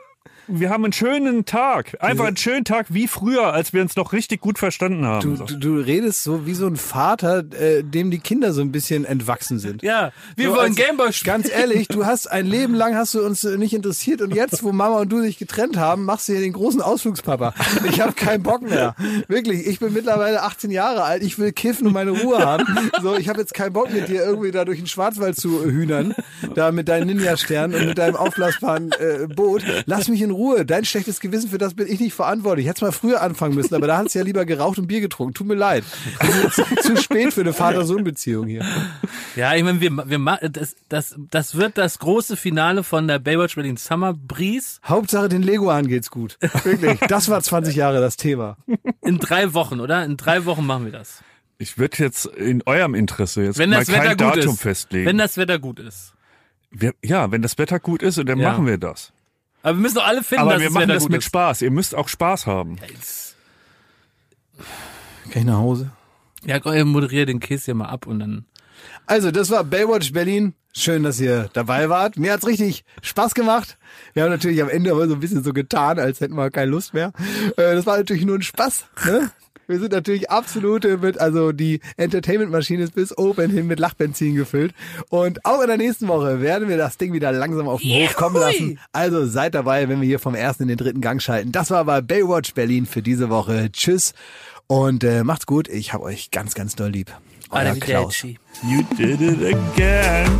wir haben einen schönen Tag. Einfach einen schönen Tag wie früher, als wir uns noch richtig gut verstanden haben. Du, du, du redest so wie so ein Vater, äh, dem die Kinder so ein bisschen entwachsen sind. ja, wir So wollen Gameboy spielen. Ganz ehrlich, du hast ein Leben lang hast du uns nicht interessiert und jetzt, wo Mama und du sich getrennt haben, machst du hier den großen Ausflugspapa. Ich habe keinen Bock mehr. Wirklich, ich bin mittlerweile 18 Jahre alt, ich will kiffen und meine Ruhe haben. So, ich habe jetzt keinen Bock mit dir irgendwie da durch den Schwarzwald zu hühnern, da mit deinen Ninja-Sternen und mit deinem aufblasbaren äh, Boot. Lass mich in Ruhe. Dein schlechtes Gewissen, für das bin ich nicht verantwortlich. Ich hätte mal früher anfangen müssen, aber da hast du ja lieber geraucht und Bier getrunken. Tut mir leid. Zu, zu spät für eine Vater-Sohn-Beziehung hier. Ja, ich meine, wir, wir das, das, das wird das große Finale von der Baywatch Berlin Summer Breeze Hauptsache den Leguan geht's gut. Wirklich. Das war 20 Jahre das Thema. in drei Wochen, oder? In drei Wochen machen wir das. Ich würde jetzt in eurem Interesse jetzt Wenn mal das Wetter kein gut Datum ist. festlegen. Wenn das Wetter gut ist. wir, ja, wenn das Wetter gut ist, dann Ja. machen wir das. Aber wir müssen doch alle finden, Aber dass wir das machen das gut mit ist. Spaß. Ihr müsst auch Spaß haben. Kann ich nach Hause? Ja, moderiere den Kiss hier mal ab und dann. Also, das war Baywatch Berlin. Schön, dass ihr dabei wart. Mir hat's richtig Spaß gemacht. Wir haben natürlich am Ende aber so ein bisschen so getan, als hätten wir keine Lust mehr. Äh, Das war natürlich nur ein Spaß. Ne? Wir sind natürlich absolute mit, also die Entertainment-Maschine ist bis oben hin mit Lachbenzin gefüllt. Und auch in der nächsten Woche werden wir das Ding wieder langsam auf den Hof kommen lassen. Also seid dabei, wenn wir hier vom ersten in den dritten Gang schalten. Das war aber Baywatch Berlin für diese Woche. Tschüss und äh, macht's gut. Ich hab euch ganz, ganz doll lieb. Euer Klaus. You did it again.